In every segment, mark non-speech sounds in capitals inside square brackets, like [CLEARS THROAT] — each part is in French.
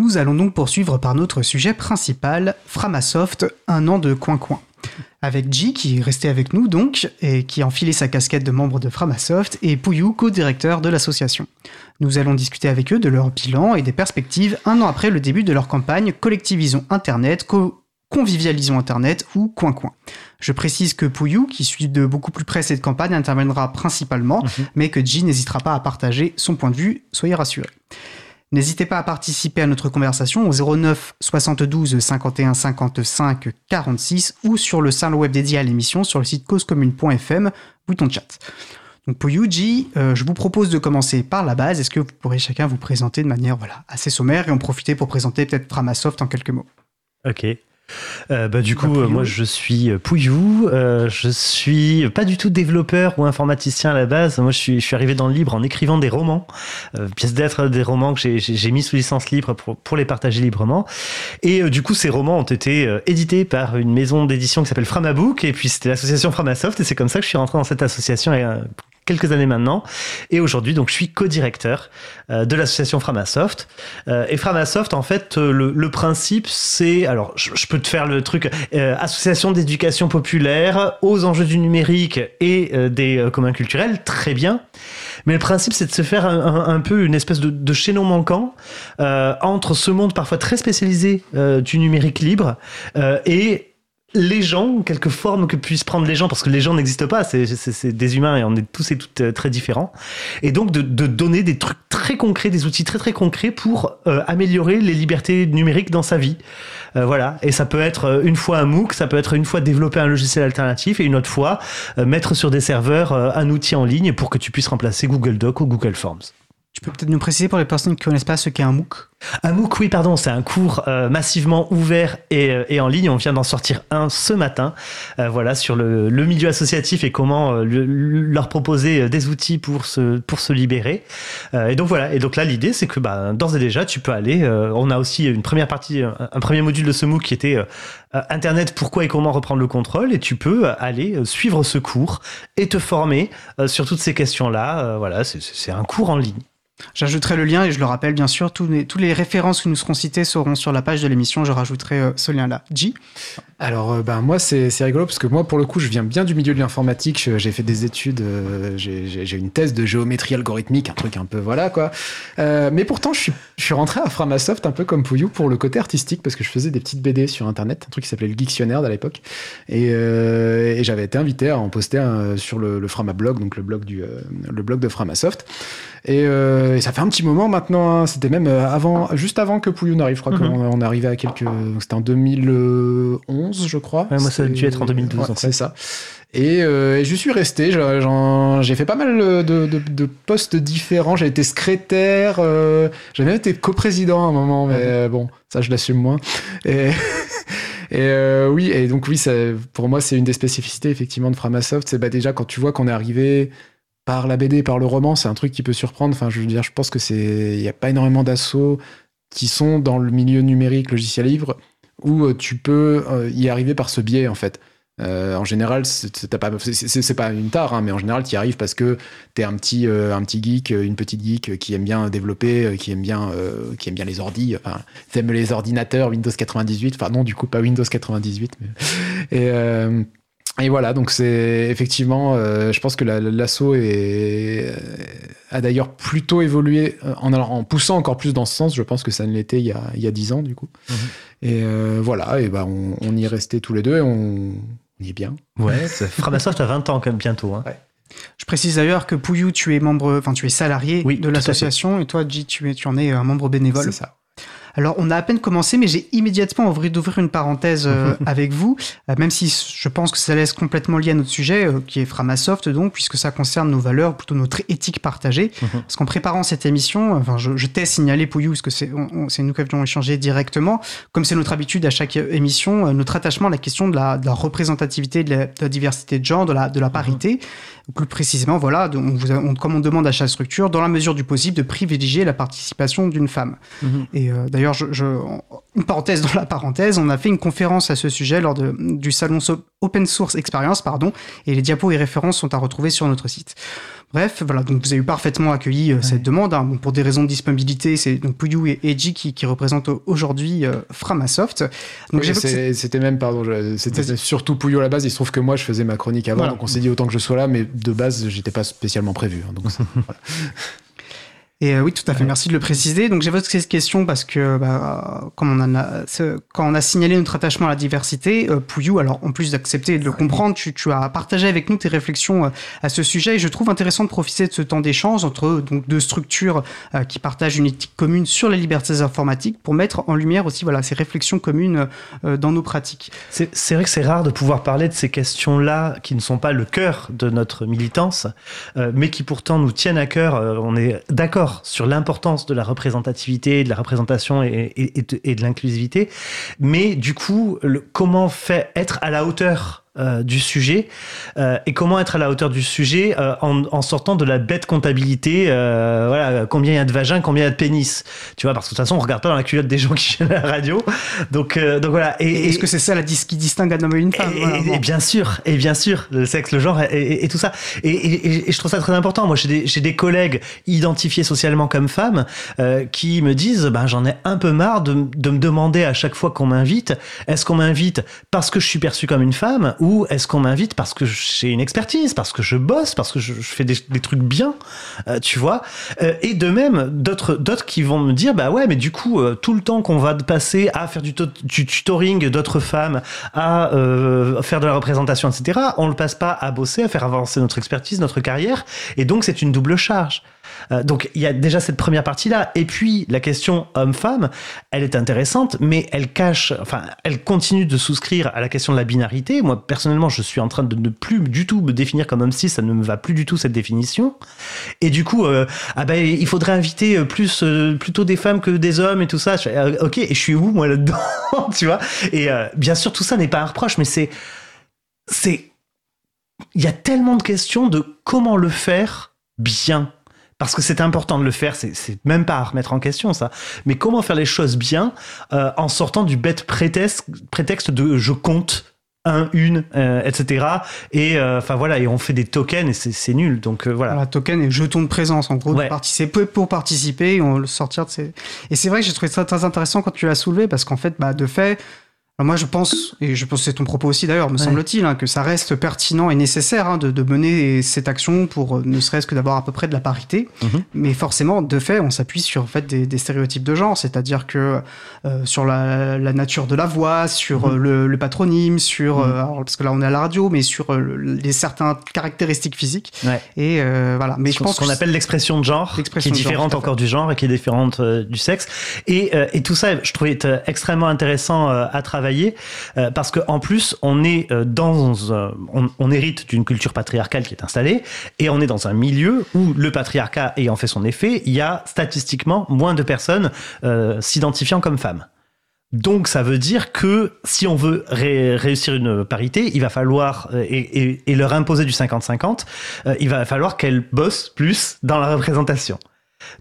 Nous allons donc poursuivre par notre sujet principal, Framasoft, un an de coin-coin. Avec G qui est resté avec nous donc, et qui a enfilé sa casquette de membre de Framasoft, et Pouillou, co-directeur de l'association. Nous allons discuter avec eux de leur bilan et des perspectives un an après le début de leur campagne Collectivisons Internet, Convivialisons Internet ou Coin Coin. Je précise que Pouillou, qui suit de beaucoup plus près cette campagne, interviendra principalement, mhm. mais que G n'hésitera pas à partager son point de vue, soyez rassurés. N'hésitez pas à participer à notre conversation au 09 72 51 55 46 ou sur le salon web dédié à l'émission sur le site causecommune.fm, bouton chat. Donc pour Yuji, euh, je vous propose de commencer par la base. Est-ce que vous pourrez chacun vous présenter de manière assez sommaire et en profiter pour présenter peut-être Framasoft en quelques mots? Ok. Euh, bah, du coup, euh, moi je suis euh, Pouillou, je suis pas du tout développeur ou informaticien à la base. Moi je suis, je suis arrivé dans le libre en écrivant des romans, pièces d'être des romans que j'ai mis sous licence libre pour, pour les partager librement. Et du coup, ces romans ont été édités par une maison d'édition qui s'appelle Framabook, et puis c'était l'association Framasoft, et c'est comme ça que je suis rentré dans cette association quelques années maintenant. Et aujourd'hui, donc, je suis co-directeur euh, de l'association Framasoft. Euh, et Framasoft, en fait, euh, le, principe, c'est, alors, je, peux te faire le truc, association d'éducation populaire aux enjeux du numérique et des communs culturels, très bien. Mais le principe, c'est de se faire un, peu une espèce de, de chaînon manquant entre ce monde parfois très spécialisé du numérique libre et les gens, quelque forme que puissent prendre les gens, parce que les gens n'existent pas, c'est des humains et on est tous et toutes euh, très différents. Et donc de, donner des trucs très concrets, des outils très très concrets pour euh, améliorer les libertés numériques dans sa vie. Euh, voilà. Et ça peut être une fois un MOOC, ça peut être une fois développer un logiciel alternatif et une autre fois mettre sur des serveurs un outil en ligne pour que tu puisses remplacer Google Doc ou Google Forms. Tu peux peut-être nous préciser pour les personnes qui ne connaissent pas ce qu'est un MOOC? MOOC, oui, pardon, c'est un cours euh, massivement ouvert euh, et, en ligne. On vient d'en sortir un ce matin, euh, voilà, sur le, milieu associatif et comment leur proposer des outils pour se, libérer. et donc voilà, et donc là, l'idée, c'est que bah, d'ores et déjà, tu peux aller. on a aussi une première partie, un, premier module de ce MOOC qui était Internet, pourquoi et comment reprendre le contrôle. Et tu peux aller suivre ce cours et te former sur toutes ces questions-là. voilà, c'est un cours en ligne. J'ajouterai le lien et je le rappelle bien sûr, toutes les références qui nous seront citées seront sur la page de l'émission. Je rajouterai euh, ce lien-là. J Alors, euh, ben, moi, c'est rigolo parce que moi, pour le coup, je viens bien du milieu de l'informatique. J'ai fait des études, euh, j'ai une thèse de géométrie algorithmique, un truc un peu voilà quoi. mais pourtant, je suis, je suis rentré à Framasoft un peu comme Pouillou pour le côté artistique parce que je faisais des petites BD sur Internet, un truc qui s'appelait le Geektionnaire à l'époque. Et, et j'avais été invité à en poster sur le, le Framablog, donc le blog, du, le blog de Framasoft. Euh, et, ça fait un petit moment maintenant. Hein. C'était même euh, avant, juste avant que Pouillou n'arrive. Je crois qu'on on arrivait à quelques. C'était en 2011, je crois. moi, ça a dû être en 2012. c'est ça. Et, euh, je suis resté. J'ai fait pas mal de, de, postes différents. J'ai été secrétaire. Euh, J'ai même été coprésident à un moment, mais bon, ça je l'assume moins. Et. [LAUGHS] Et oui, et donc oui, ça, pour moi, c'est une des spécificités effectivement de Framasoft. C'est bah, déjà quand tu vois qu'on est arrivé par la BD, par le roman, c'est un truc qui peut surprendre. Enfin, je veux dire, je pense que c'est, il n'y a pas énormément d'assauts qui sont dans le milieu numérique, logiciel livre, où euh, tu peux euh, y arriver par ce biais, en fait. Euh, en général, c'est pas, pas une tare, hein, mais en général, tu y arrives parce que tu es un petit, un petit geek, une petite geek qui aime bien développer, qui aime bien, qui aime bien les ordis, enfin, aime les ordinateurs, Windows 98, enfin non, du coup, pas Windows 98, mais, et, et voilà, donc c'est effectivement, euh, je pense que l'assaut euh, a d'ailleurs plutôt évolué euh, en, en, poussant encore plus dans ce sens. Je pense que ça ne l'était il y a il y a dix ans du coup. Mhm. Et voilà, et ben on, y est resté tous les deux et on, y est bien. Ouais, Framasoft a 20 ans quand même bientôt. Hein. Je précise d'ailleurs que Pouillou, tu es membre, enfin tu es salarié de l'association et toi, G, tu es tu en es un membre bénévole. C'est ça. Alors, on a à peine commencé, mais j'ai immédiatement envie d'ouvrir une parenthèse euh, [LAUGHS] avec vous, euh, même si je pense que ça laisse complètement lié à notre sujet, euh, qui est Framasoft, donc, puisque ça concerne nos valeurs, plutôt notre éthique partagée. Mhm. [LAUGHS] Parce qu'en préparant cette émission, enfin, je, t'ai signalé, Pouillou, parce que c'est nous qui avions échangé directement, comme c'est notre habitude à chaque émission, notre attachement à la question de la, représentativité, de la, diversité de genre, de la, de la parité. Plus précisément, voilà, on, comme on demande à chaque structure, dans la mesure du possible, de privilégier la participation d'une femme. Mhm. Et D'ailleurs, une parenthèse dans la parenthèse, on a fait une conférence à ce sujet lors du salon Open Source Experience, pardon, et les diapos et références sont à retrouver sur notre site. Bref, voilà, donc vous avez parfaitement accueilli cette demande. Hein. pour des raisons de disponibilité, c'est donc Puyu et Eiji qui, qui représentent aujourd'hui Framasoft. Donc c'était même, pardon, c'était surtout Puyu à la base. Il se trouve que moi, je faisais ma chronique avant, donc on s'est dit autant que je sois là, mais de base, j'étais pas spécialement prévu. Hein, donc [LAUGHS] voilà. Et euh, oui, tout à fait. Merci de le préciser. Donc j'évoque cette question parce que, bah, comme on a, quand on a signalé notre attachement à la diversité, euh, Pouillou, alors en plus d'accepter et de le comprendre, tu, tu, as partagé avec nous tes réflexions euh, à ce sujet. Et je trouve intéressant de profiter de ce temps d'échange entre donc deux structures euh, qui partagent une éthique commune sur les libertés informatiques pour mettre en lumière aussi voilà ces réflexions communes dans nos pratiques. C'est vrai que c'est rare de pouvoir parler de ces questions-là qui ne sont pas le cœur de notre militance, mais qui pourtant nous tiennent à cœur. on est d'accord sur l'importance de la représentativité, de la représentation et, de l'inclusivité, mais du coup, comment faire être à la hauteur euh, du sujet euh, et comment être à la hauteur du sujet euh, en, sortant de la bête comptabilité voilà combien il y a de vagins combien il y a de pénis tu vois parce que de toute façon on regarde pas dans la culotte des gens qui [LAUGHS] viennent à la radio. Donc donc voilà et, est-ce que c'est ça la qui distingue un homme et une femme? Et, bien sûr et bien sûr le sexe le genre et, tout ça. Et, je trouve ça très important. Moi j'ai des, j'ai des collègues identifiés socialement comme femmes qui me disent ben j'en ai un peu marre de, de me demander à chaque fois qu'on m'invite est-ce qu'on m'invite parce que je suis perçu comme une femme ou est-ce qu'on m'invite parce que j'ai une expertise, parce que je bosse, parce que je, fais des, trucs bien, euh, tu vois euh, Et de même, d'autres d'autres qui vont me dire, bah ouais, mais du coup, euh, tout le temps qu'on va passer à faire du, du tutoring d'autres femmes, à faire de la représentation, etc., on le passe pas à bosser, à faire avancer notre expertise, notre carrière, et donc c'est une double charge. Euh, donc il y a déjà cette première partie-là. Et puis la question homme-femme, elle est intéressante, mais elle cache, enfin, elle continue de souscrire à la question de la binarité. Moi, personnellement, je suis en train de ne plus du tout me définir comme homme cis, ça ne me va plus du tout cette définition. Et du coup, euh, ah ben, il faudrait inviter euh, plus, plutôt des femmes que des hommes et tout ça. ok, et je suis où moi là-dedans, [LAUGHS] tu vois? Et bien sûr, tout ça n'est pas un reproche, mais c'est, il y a tellement de questions de comment le faire bien parce que c'est important de le faire, c'est même pas à remettre en question ça. Mais comment faire les choses bien euh, en sortant du bête prétexte, prétexte de je compte un, une, euh, etc. Et euh, enfin voilà, et on fait des tokens et c'est nul. Donc voilà. voilà. Token et jeton de présence, en gros, ouais. participer pour participer, on le sortir de ces. Et c'est vrai que j'ai trouvé ça très intéressant quand tu l'as soulevé parce qu'en fait, bah, de fait, moi, je pense, et je pense que c'est ton propos aussi d'ailleurs, me semble-t-il, hein, que ça reste pertinent et nécessaire hein, de, mener cette action pour euh, ne serait-ce que d'avoir à peu près de la parité. Mhm. Mais forcément, de fait, on s'appuie sur en fait, des, stéréotypes de genre, c'est-à-dire que euh, sur la, nature de la voix, sur mhm. euh, le, patronyme, sur, mhm. parce que là on est à la radio, mais sur les certaines caractéristiques physiques. Et voilà. Mais je pense qu'on appelle l'expression de genre, qui est différente encore du genre et qui est différente du sexe. Et, et tout ça, je trouvais extrêmement intéressant à travailler euh, parce qu'en plus on est euh, dans on, hérite d'une culture patriarcale qui est installée et on est dans un milieu où le patriarcat ayant fait son effet, il y a statistiquement moins de personnes euh, s'identifiant comme femmes. Donc ça veut dire que si on veut réussir une parité, il va falloir et, et leur imposer du 50-50, il va falloir qu'elles bossent plus dans la représentation.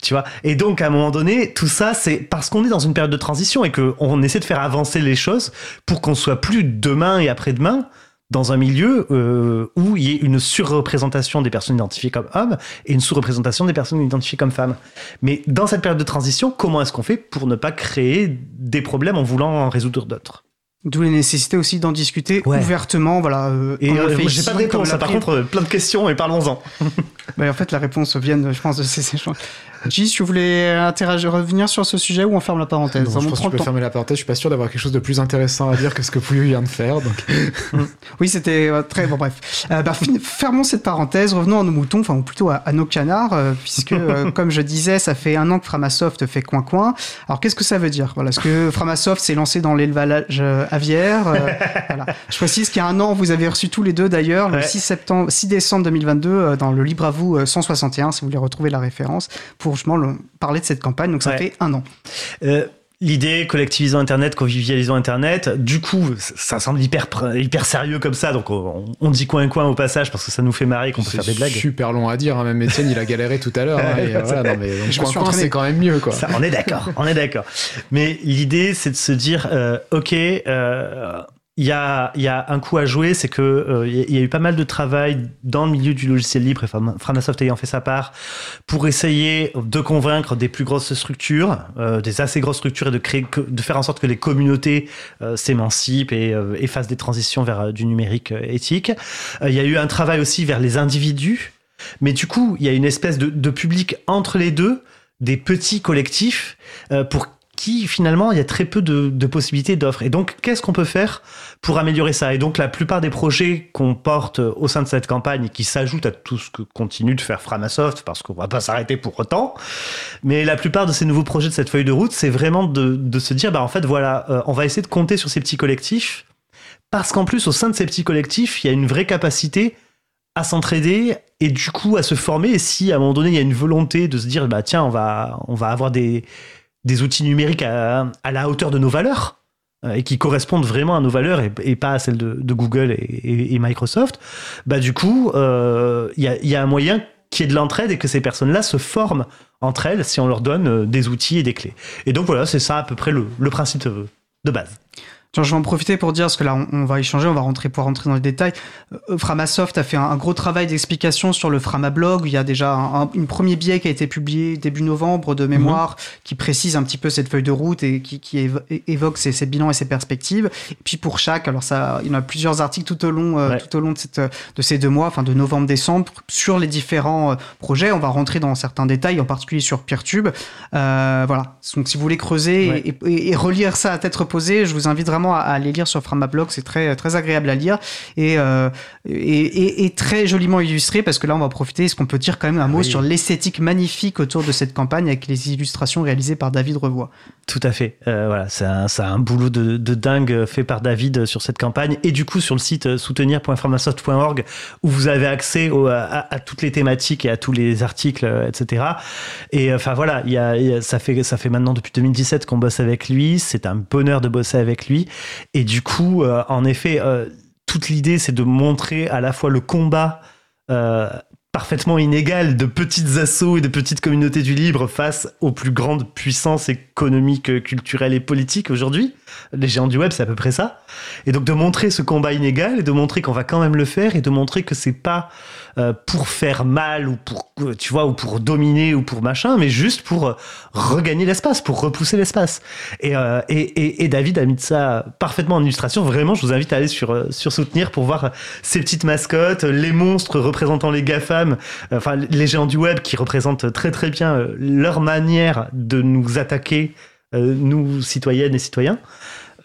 Tu vois Et donc, à un moment donné, tout ça, c'est parce qu'on est dans une période de transition et qu'on essaie de faire avancer les choses pour qu'on soit plus demain et après-demain dans un milieu euh, où il y ait une surreprésentation des personnes identifiées comme hommes et une sous-représentation des personnes identifiées comme femmes. Mais dans cette période de transition, comment est-ce qu'on fait pour ne pas créer des problèmes en voulant en résoudre d'autres? D'où la nécessité aussi d'en discuter ouvertement, voilà. Euh, et euh, j'ai pas de réponse, par contre, plein de questions et parlons-en. [LAUGHS] en fait, la réponse vient, je pense, de ces échanges. Gis, tu voulais interagir, revenir sur ce sujet ou on ferme la parenthèse? Je pense que tu peux fermer la parenthèse. Je suis pas sûr d'avoir quelque chose de plus intéressant à dire que ce que Pouillou vient de faire. Donc. oui, c'était euh, très bon. Bref, euh, bah, fermons cette parenthèse. Revenons à nos moutons, enfin plutôt à, nos canards, euh, puisque [LAUGHS] comme je disais, ça fait un an que Framasoft fait coin coin. Alors qu'est-ce que ça veut dire? Voilà, est-ce que Framasoft s'est lancé dans l'élevage aviaire? [LAUGHS] Voilà. Je précise qu'il y a un an, vous avez reçu tous les deux d'ailleurs, le 6 septembre, 6 décembre 2022, dans le Libre à vous 161, si vous voulez retrouver la référence. Pour pour parler de cette campagne. Donc ça fait un an. Euh, l'idée, collectivisons Internet, convivialisons Internet, du coup, ça semble hyper, hyper sérieux comme ça, donc on, dit coin coin au passage parce que ça nous fait marrer qu'on peut faire des blagues. C'est super long à dire, hein. même Étienne, il a galéré tout à l'heure. Hein, [LAUGHS] mais coin coin, c'est quand même mieux. Quoi. on est d'accord, on est d'accord. Mais l'idée, c'est de se dire, euh, ok, euh, il y a, y a, un coup à jouer, c'est que euh, il y a eu pas mal de travail dans le milieu du logiciel libre, et Framasoft ayant fait sa part, pour essayer de convaincre des plus grosses structures, euh, des assez grosses structures, et de créer, de faire en sorte que les communautés euh, s'émancipent et, et, fassent des transitions vers du numérique éthique. Il y a eu un travail aussi vers les individus, mais du coup, il y a une espèce de, de public entre les deux, des petits collectifs, pour qui finalement il y a très peu de, possibilités d'offres. Et donc qu'est-ce qu'on peut faire pour améliorer ça? Et donc la plupart des projets qu'on porte au sein de cette campagne qui s'ajoutent à tout ce que continue de faire Framasoft, parce qu'on va pas s'arrêter pour autant, mais la plupart de ces nouveaux projets de cette feuille de route, c'est vraiment de, se dire, bah en fait voilà, euh, on va essayer de compter sur ces petits collectifs, parce qu'en plus au sein de ces petits collectifs, il y a une vraie capacité à s'entraider et du coup à se former. Et si à un moment donné il y a une volonté de se dire, bah tiens, on va, on va avoir des des outils numériques à, la hauteur de nos valeurs euh, et qui correspondent vraiment à nos valeurs et, pas à celles de, Google et, Microsoft, bah du coup, il euh, y, a, un moyen qui est de l'entraide et que ces personnes-là se forment entre elles si on leur donne euh, des outils et des clés. Et donc voilà, c'est ça à peu près le, le principe de base je vais en profiter pour dire, parce que là, on, va échanger, on va rentrer pour rentrer dans les détails. Euh, Framasoft a fait un, gros travail d'explication sur le Framablog. Il y a déjà un, une premier billet qui a été publié début novembre de mémoire, mhm. qui précise un petit peu cette feuille de route et qui, évoque ses, bilans et ses perspectives. Et puis pour chaque, alors ça, il y en a plusieurs articles tout au long, euh, tout au long de, cette, de ces deux mois, enfin de novembre-décembre, sur les différents euh, projets. On va rentrer dans certains détails, en particulier sur Peertube. voilà. Donc si vous voulez creuser et, et relire ça à tête reposée, je vous invite vraiment à, aller lire sur Framablog, c'est très, très agréable à lire euh, et, et, très joliment illustré parce que là on va profiter, est-ce qu'on peut dire quand même un mot sur l'esthétique magnifique autour de cette campagne avec les illustrations réalisées par David Revoy? Tout à fait, euh, voilà, c'est un, un, boulot de, dingue fait par David sur cette campagne et du coup sur le site soutenir.framasoft.org où vous avez accès à, toutes les thématiques et à tous les articles, etc. Et enfin voilà, il y a, ça, fait, ça fait maintenant depuis 2017 qu'on bosse avec lui, c'est un bonheur de bosser avec lui. Et du coup, euh, en effet, euh, toute l'idée, c'est de montrer à la fois le combat euh, parfaitement inégal de petites assauts et de petites communautés du libre face aux plus grandes puissances économiques, culturelles et politiques aujourd'hui. Les géants du web, c'est à peu près ça. Et donc de montrer ce combat inégal et de montrer qu'on va quand même le faire et de montrer que c'est pas euh, pour faire mal ou pour tu vois ou pour dominer ou pour machin, mais juste pour euh, regagner l'espace, pour repousser l'espace. Euh, et, et, David a mis ça parfaitement en illustration. Vraiment, je vous invite à aller sur sur soutenir pour voir ces petites mascottes, les monstres représentant les gafam, enfin les géants du web qui représentent très très bien leur manière de nous attaquer, nous citoyennes et citoyens.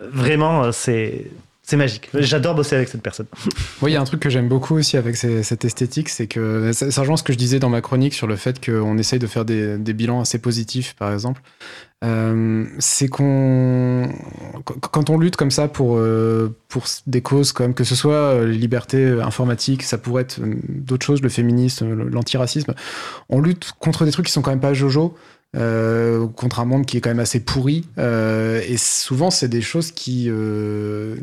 Vraiment, c'est c'est magique. J'adore bosser avec cette personne. [LAUGHS] Oui, il y a un truc que j'aime beaucoup aussi avec cette esthétique, c'est que ça, ce que je disais dans ma chronique sur le fait qu'on essaye de faire des, bilans assez positifs, par exemple. Euh, c'est qu'on quand on lutte comme ça pour euh, pour des causes comme que ce soit euh, les libertés informatiques, ça pourrait être d'autres choses, le féminisme, l'antiracisme, on lutte contre des trucs qui sont quand même pas jojo. Euh, contre un monde qui est quand même assez pourri. Euh, et souvent, c'est des choses qui, euh,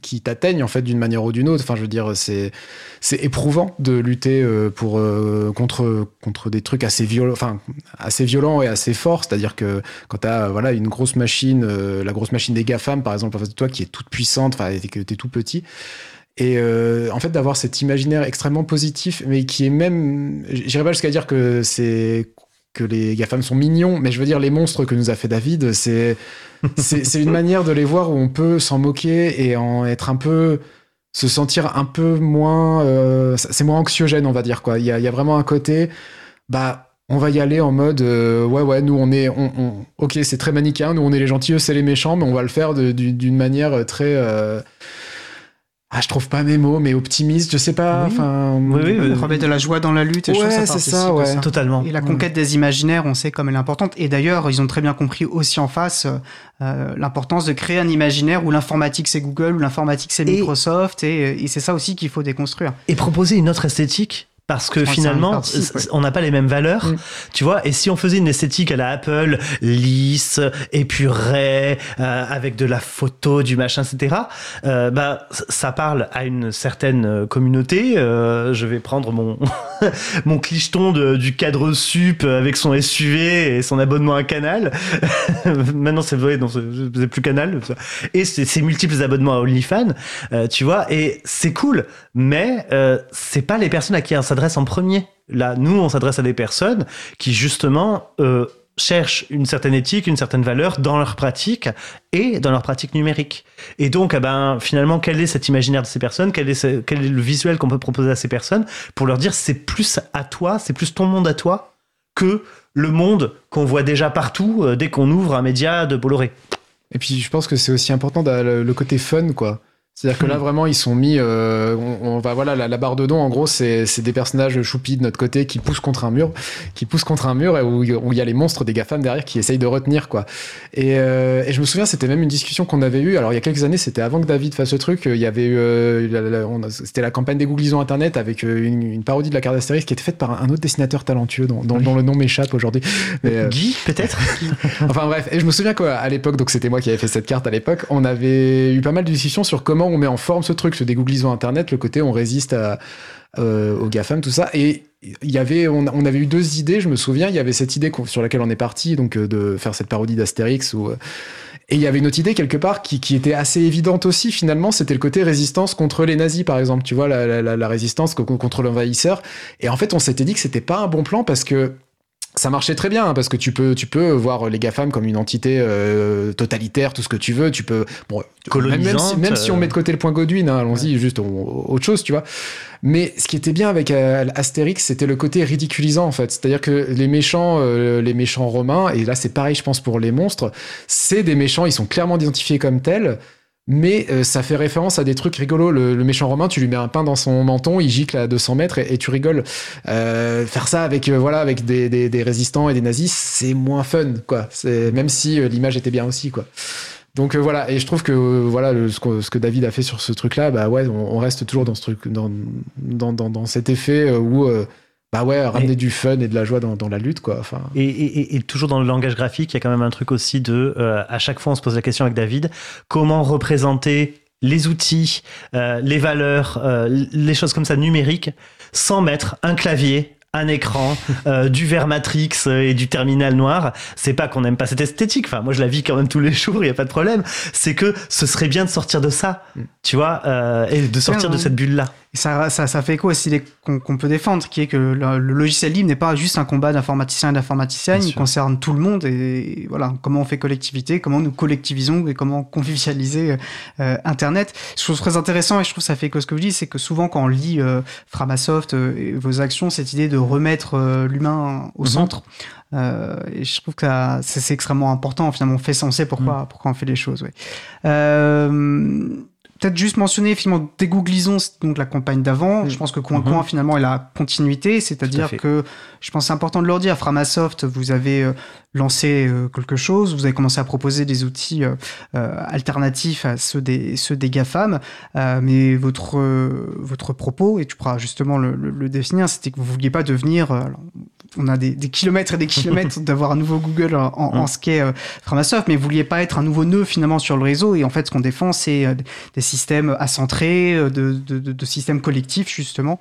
qui t'atteignent en fait d'une manière ou d'une autre. Enfin, je veux dire, c'est c'est éprouvant de lutter pour contre contre des trucs assez violents, enfin assez violents et assez forts. C'est-à-dire que quand t'as voilà une grosse machine, la grosse machine des GAFAM par exemple en face de toi qui est toute puissante, enfin et que t'es tout petit. Et en fait, d'avoir cet imaginaire extrêmement positif, mais qui est même, j'irais pas jusqu'à dire que c'est que les GAFAM sont mignons, mais je veux dire, les monstres que nous a fait David, c'est une manière de les voir où on peut s'en moquer et en être un peu se sentir un peu moins euh, c'est moins anxiogène on va dire quoi. Il y a, y a, vraiment un côté bah on va y aller en mode euh, ouais ouais nous on est on, ok c'est très manichéen nous on est les gentils eux c'est les méchants mais on va le faire d'une manière très euh, ah, je trouve pas mes mots, mais optimiste, je sais pas. Enfin, oui, oui, remettre de la joie dans la lutte. Et ouais, c'est ça, ouais. Totalement. Et la conquête des imaginaires, on sait comme elle est importante. Et d'ailleurs, ils ont très bien compris aussi en face euh, l'importance de créer un imaginaire où l'informatique c'est Google, où l'informatique c'est Microsoft, et, et c'est ça aussi qu'il faut déconstruire. Et proposer une autre esthétique parce que finalement, on n'a pas les mêmes valeurs, mm. tu vois. Et si on faisait une esthétique à la Apple, lisse, épurée, euh, avec de la photo, du machin, etc., euh, bah, ça parle à une certaine communauté. Euh, je vais prendre mon [LAUGHS] mon clicheton de, du cadre sup avec son SUV et son abonnement à Canal. [LAUGHS] Maintenant, c'est vrai, non, c'est plus Canal. Et c'est multiples abonnements à OnlyFans, tu vois. Et c'est cool, mais c'est pas les personnes à qui ça s'adresse en premier. Là, nous, on s'adresse à des personnes qui, justement, euh, cherchent une certaine éthique, une certaine valeur dans leur pratique et dans leur pratique numérique. Et donc, eh ben, finalement, quel est cet imaginaire de ces personnes? Quel est, le visuel qu'on peut proposer à ces personnes pour leur dire c'est plus à toi, c'est plus ton monde à toi que le monde qu'on voit déjà partout euh, dès qu'on ouvre un média de Bolloré. Et puis, je pense que c'est aussi important le côté fun, quoi. C'est-à-dire que là, hmm. vraiment, ils sont mis. Euh, on, va voilà, la, barre de don, en gros, c'est des personnages choupis de notre côté qui poussent contre un mur, qui poussent contre un mur et où il y a les monstres des GAFAM derrière qui essayent de retenir, quoi. Et, euh, et je me souviens, c'était même une discussion qu'on avait eue. Alors, il y a quelques années, c'était avant que David fasse ce truc. Il y avait eu. Euh, c'était la campagne des Googlisons Internet avec une, une, parodie de la carte d'Astérix qui était faite par un autre dessinateur talentueux dont, dont, le nom m'échappe aujourd'hui. Guy, peut-être [LAUGHS] Enfin, bref. Et je me souviens qu'à l'époque, donc c'était moi qui avais fait cette carte à l'époque, on avait eu pas mal de discussions sur comment on met en forme ce truc, ce dégooglisant Internet, le côté on résiste euh, aux GAFAM, tout ça. Et y avait, on, avait eu deux idées, je me souviens. Il y avait cette idée sur laquelle on est parti, donc euh, de faire cette parodie d'Astérix. Euh, et il y avait une autre idée quelque part qui, qui était assez évidente aussi, finalement, c'était le côté résistance contre les nazis, par exemple. Tu vois, la, la, la résistance contre l'envahisseur. Et en fait, on s'était dit que c'était pas un bon plan parce que ça marchait très bien hein, parce que tu peux tu peux voir les GAFAM comme une entité euh, totalitaire tout ce que tu veux. Tu peux bon même, si, même si on met de côté le point Godwin hein, allons-y juste autre chose tu vois. Mais ce qui était bien avec euh, Astérix c'était le côté ridiculisant en fait. C'est-à-dire que les méchants euh, les méchants romains et là c'est pareil je pense pour les monstres c'est des méchants ils sont clairement identifiés comme tels mais euh, ça fait référence à des trucs rigolos. Le, méchant romain, tu lui mets un pain dans son menton, il gicle à 200 mètres et, tu rigoles. Euh, faire ça avec euh, voilà avec des, des, résistants et des nazis, c'est moins fun, quoi. C'est même si l'image était bien aussi, quoi. Donc voilà, et je trouve que voilà ce, que, David a fait sur ce truc-là, bah ouais, on, reste toujours dans ce truc, dans, dans, dans cet effet où bah ouais, ramener du fun et de la joie dans, dans la lutte, quoi. Enfin... Et, et, et, toujours dans le langage graphique, il y a quand même un truc aussi de, euh, à chaque fois, on se pose la question avec David, comment représenter les outils, euh, les valeurs, euh, les choses comme ça numériques, sans mettre un clavier un écran, euh, [LAUGHS] du verre Matrix et du terminal noir. C'est pas qu'on n'aime pas cette esthétique. Enfin, moi, je la vis quand même tous les [LAUGHS] jours. Il y a pas de problème. C'est que ce serait bien de sortir de ça, mm. tu vois, euh, et de sortir de cette bulle-là. Ça, ça, ça, fait écho aussi qu'on peut défendre, qui est que le, logiciel libre n'est pas juste un combat d'informaticiens et d'informaticiennes. Il concerne tout le monde et voilà comment on fait collectivité, comment nous collectivisons et comment convivialiser euh, Internet. Je trouve très intéressant et je trouve ça fait écho ce que vous dites, c'est que souvent quand on lit Framasoft et vos actions, cette idée de remettre euh, l'humain au mhm. centre. Euh, et je trouve que c'est extrêmement important. Finalement, on fait sensé pourquoi, mhm. pourquoi on fait les choses. Ouais. Euh, peut-être juste mentionner finalement dégooglisons donc la campagne d'avant. Mhm. Je pense que Coin Coin finalement est la continuité, c'est-à-dire que je pense c'est important de leur dire. Framasoft, vous avez lancé quelque chose, vous avez commencé à proposer des outils alternatifs à ceux des ceux des GAFAM, mais votre votre propos et tu pourras justement le, le, définir, c'était que vous vouliez pas devenir on a des, kilomètres et des kilomètres [LAUGHS] d'avoir un nouveau Google en, en, mm. ce qu'est Framasoft, mais vous vouliez pas être un nouveau nœud finalement sur le réseau. Et en fait, ce qu'on défend, c'est des systèmes accentrés, de, de, de, systèmes collectifs justement.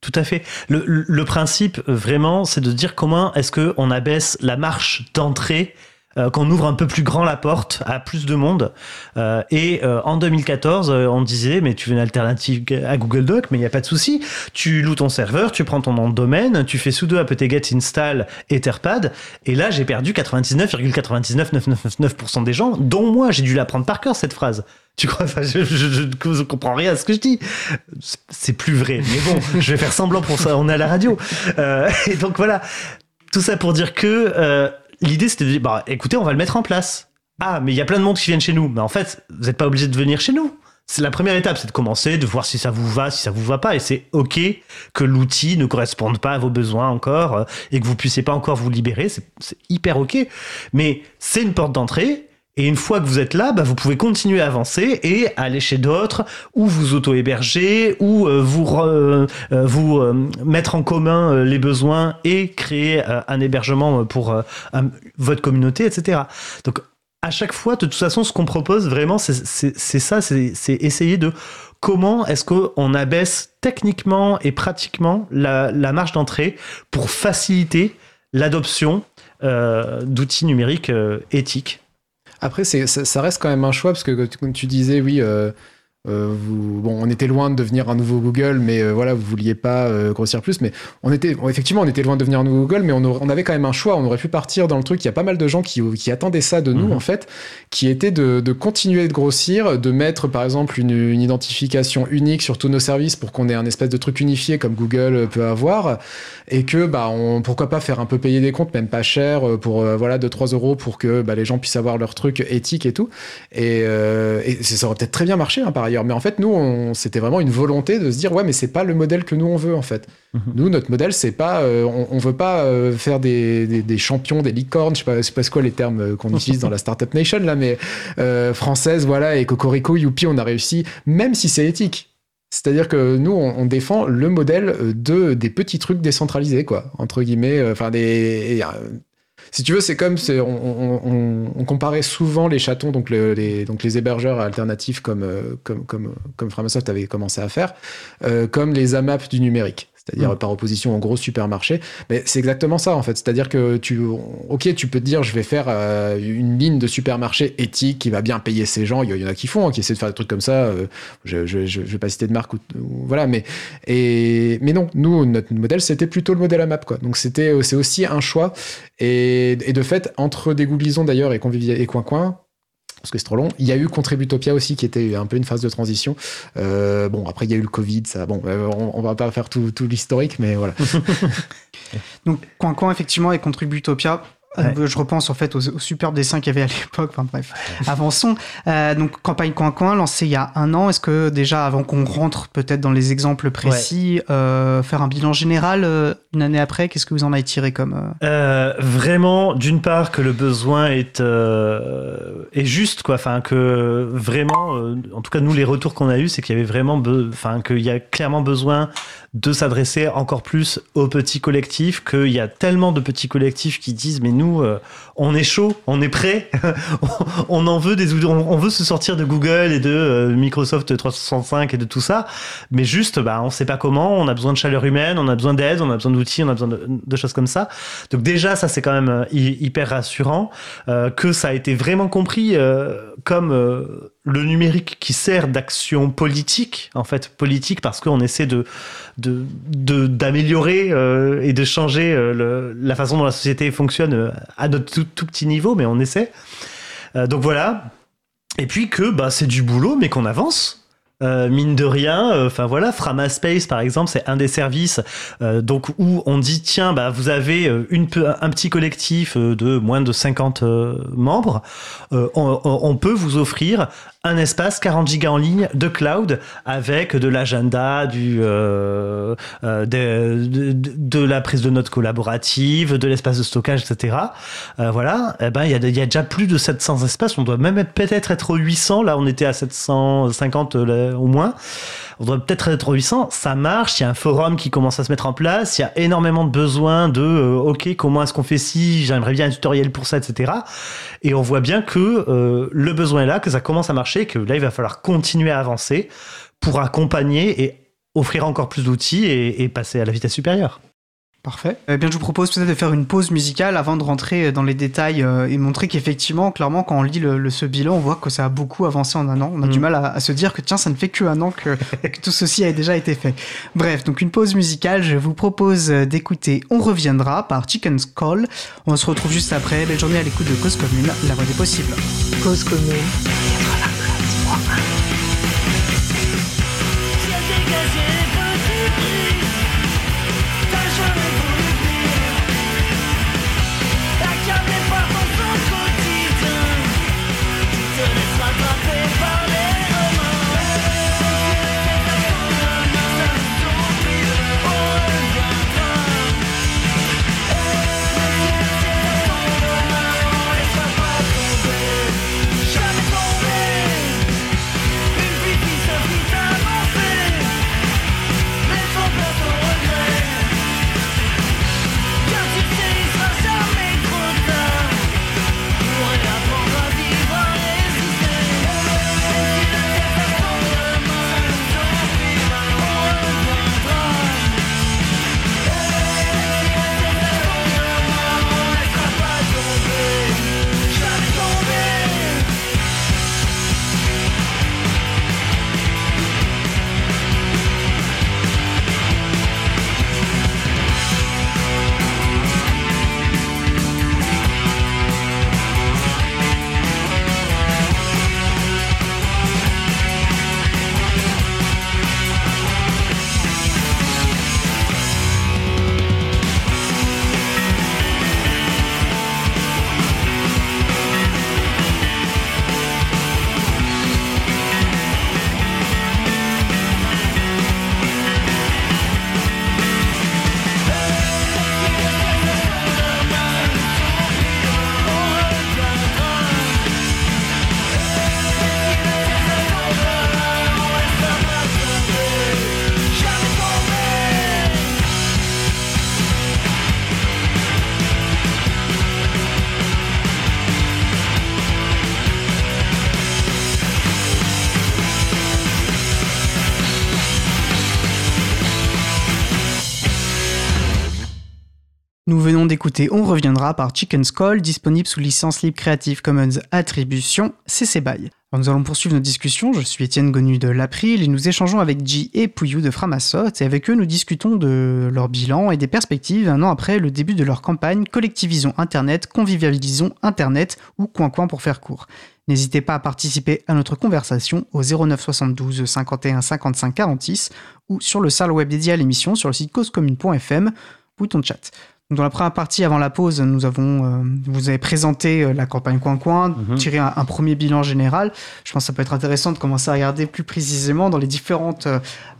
Tout à fait. Le, le principe, vraiment, c'est de dire comment est-ce qu'on abaisse la marche d'entrée euh, qu'on ouvre un peu plus grand la porte à plus de monde. Euh, et euh, en 2014, on disait, mais tu veux une alternative à Google Doc, mais il n'y a pas de souci. Tu loues ton serveur, tu prends ton nom de domaine, tu fais sudo apt get install etherpad. Et là, j'ai perdu 99,99999% des gens, dont moi, j'ai dû l'apprendre par cœur, cette phrase. Tu crois enfin, je, je, comprends rien à ce que je dis. C'est plus vrai. Mais bon, je vais faire semblant pour ça. On est à la radio. et donc voilà. Tout ça pour dire que l'idée c'était de dire, bah écoutez, on va le mettre en place. Ah, mais il y a plein de monde qui viennent chez nous. Mais en fait, vous n'êtes pas obligé de venir chez nous. C'est la première étape, c'est de commencer, de voir si ça vous va, si ça vous va pas. Et c'est OK que l'outil ne corresponde pas à vos besoins encore euh, et que vous puissiez pas encore vous libérer. C'est hyper OK. Mais c'est une porte d'entrée Et une fois que vous êtes là, bah, vous pouvez continuer à avancer et aller chez d'autres, ou vous auto-héberger, ou euh, vous, euh, euh, mettre en commun les besoins et créer un hébergement pour votre communauté, etc. Donc à chaque fois, de toute façon, ce qu'on propose vraiment, c'est ça, c'est essayer de comment est-ce qu'on abaisse techniquement et pratiquement la marge d'entrée pour faciliter l'adoption d'outils numériques éthiques après, ça, ça, reste quand même un choix parce que, comme tu disais, oui, euh, euh, vous, bon, on était loin de devenir un nouveau Google, mais euh, voilà, vous vouliez pas euh, grossir plus. Mais on était, effectivement, on était loin de devenir un nouveau Google, mais on, on, avait quand même un choix. On aurait pu partir dans le truc. Il y a pas mal de gens qui, qui attendaient ça de nous, mhm. en fait, qui était de, de, continuer de grossir, de mettre, par exemple, une, une identification unique sur tous nos services pour qu'on ait un espèce de truc unifié comme Google peut avoir, et que, bah, on, pourquoi pas faire un peu payer des comptes, même pas cher, pour voilà 2-3 euros pour que bah, les gens puissent avoir leur truc éthique et tout. Et, et ça aurait peut-être très bien marché, hein, mais en fait, nous, c'était vraiment une volonté de se dire, ouais, mais c'est pas le modèle que nous on veut en fait. Mhm. Nous, notre modèle, c'est pas, euh, on, veut pas euh, faire des, champions, des licornes, je sais pas, sais pas quoi les termes euh, qu'on utilise dans la startup nation là, mais française, voilà, et Cocorico, youpi, on a réussi, même si c'est éthique. C'est-à-dire que nous, on, défend le modèle de des petits trucs décentralisés, quoi, entre guillemets, enfin des si tu veux, c'est comme on, comparait souvent les chatons, donc, les, donc les hébergeurs alternatifs comme, euh, Framasoft avait commencé à faire, euh, comme les AMAP du numérique c'est-à-dire mm. par opposition au gros supermarché. Mais c'est exactement ça en fait. C'est-à-dire que tu, ok, tu peux te dire, je vais faire euh, une ligne de supermarché éthique qui va bien payer ces gens. Il y, en a qui font, hein, qui essaient de faire des trucs comme ça. Euh, je, je, vais pas citer de marque ou, voilà, mais et mais non, nous notre modèle c'était plutôt le modèle AMAP quoi. Donc c'était c'est aussi un choix et, et de fait entre dégoublisons d'ailleurs et convivia et coin coin parce que c'est trop long. Il y a eu Contributopia aussi, qui était un peu une phase de transition. Euh, bon, après, il y a eu le Covid, ça. Bon, euh, on, on va pas faire tout, tout l'historique, mais voilà. [LAUGHS] [LAUGHS] Donc, Coin Coin, effectivement, et Contributopia, euh, je repense en fait aux, superbes dessins qu'il y avait à l'époque. Enfin bref, avançons. Euh, donc campagne coin coin lancée il y a un an. Est-ce que déjà avant qu'on rentre peut-être dans les exemples précis, euh, faire un bilan général une année après, qu'est-ce que vous en avez tiré comme Vraiment, d'une part que le besoin est est juste quoi. Enfin que vraiment, en tout cas nous les retours qu'on a eu, c'est qu'il y avait vraiment, enfin qu'il y a clairement besoin de s'adresser encore plus aux petits collectifs, qu'il y a tellement de petits collectifs qui disent mais nous euh, on est chaud, on est prêt, [LAUGHS] on en veut des on, veut se sortir de Google et de euh, Microsoft 365 et de tout ça, mais juste bah on sait pas comment, on a besoin de chaleur humaine, on a besoin d'aide, on a besoin d'outils, on a besoin de, choses comme ça. Donc déjà ça c'est quand même euh, hyper rassurant que ça a été vraiment compris comme le numérique qui sert d'action politique, en fait, politique parce qu'on essaie d'améliorer euh, et de changer euh, la façon dont la société fonctionne euh, à notre tout, petit niveau, mais on essaie. donc voilà. Et puis que bah, c'est du boulot, mais qu'on avance. Euh, mine de rien, euh, enfin voilà, Framaspace par exemple, c'est un des services euh, donc où on dit tiens bah vous avez une un petit collectif de moins de 50 membres, on, on, peut vous offrir un espace 40 gigas en ligne de cloud avec de l'agenda, du de, de, de, la prise de notes collaborative, de l'espace de stockage, etc. voilà, eh ben il y y a déjà plus de 700 espaces, on doit même peut-être être 800. Là, on était à 750 au moins. On doit peut-être être 800. Ça marche. Il y a un forum qui commence à se mettre en place. Il y a énormément de besoins de euh, OK, comment est-ce qu'on fait si J'aimerais bien un tutoriel pour ça, etc. Et on voit bien que euh, le besoin est là, que ça commence à marcher, que là, il va falloir continuer à avancer pour accompagner et offrir encore plus d'outils et passer à la vitesse supérieure. Parfait. Eh bien, je vous propose peut-être de faire une pause musicale avant de rentrer dans les détails euh, et montrer qu'effectivement, clairement, quand on lit le, ce bilan, on voit que ça a beaucoup avancé en un an. On a du mm. mal à, se dire que tiens, ça ne fait que un an [LAUGHS] que, tout ceci a déjà été fait. Bref, donc une pause musicale. Je vous propose d'écouter On reviendra par Chicken's Call. On se retrouve juste après. Belle journée à l'écoute de Cause Commune, la voix des possibles. Cause Commune. D'écouter On reviendra par Chicken Skull, disponible sous licence libre Creative Commons Attribution CC BY. nous allons poursuivre notre discussion. Je suis Étienne Gonu de l'April et nous échangeons avec G et Pouillou de Framasoft et avec eux nous discutons de leur bilan et des perspectives un an après le début de leur campagne Collectivisons Internet, Convivialisons Internet ou Coin Coin pour faire court. N'hésitez pas à participer à notre conversation au 09 72 51 55 46 ou sur le salon web dédié à l'émission sur le site causecommune.fm, bouton chat. Dans la première partie, avant la pause, nous avons, euh, vous avez présenté euh, la campagne Coin Coin, mhm. tiré un, premier bilan général. Je pense que ça peut être intéressant de commencer à regarder plus précisément dans les différentes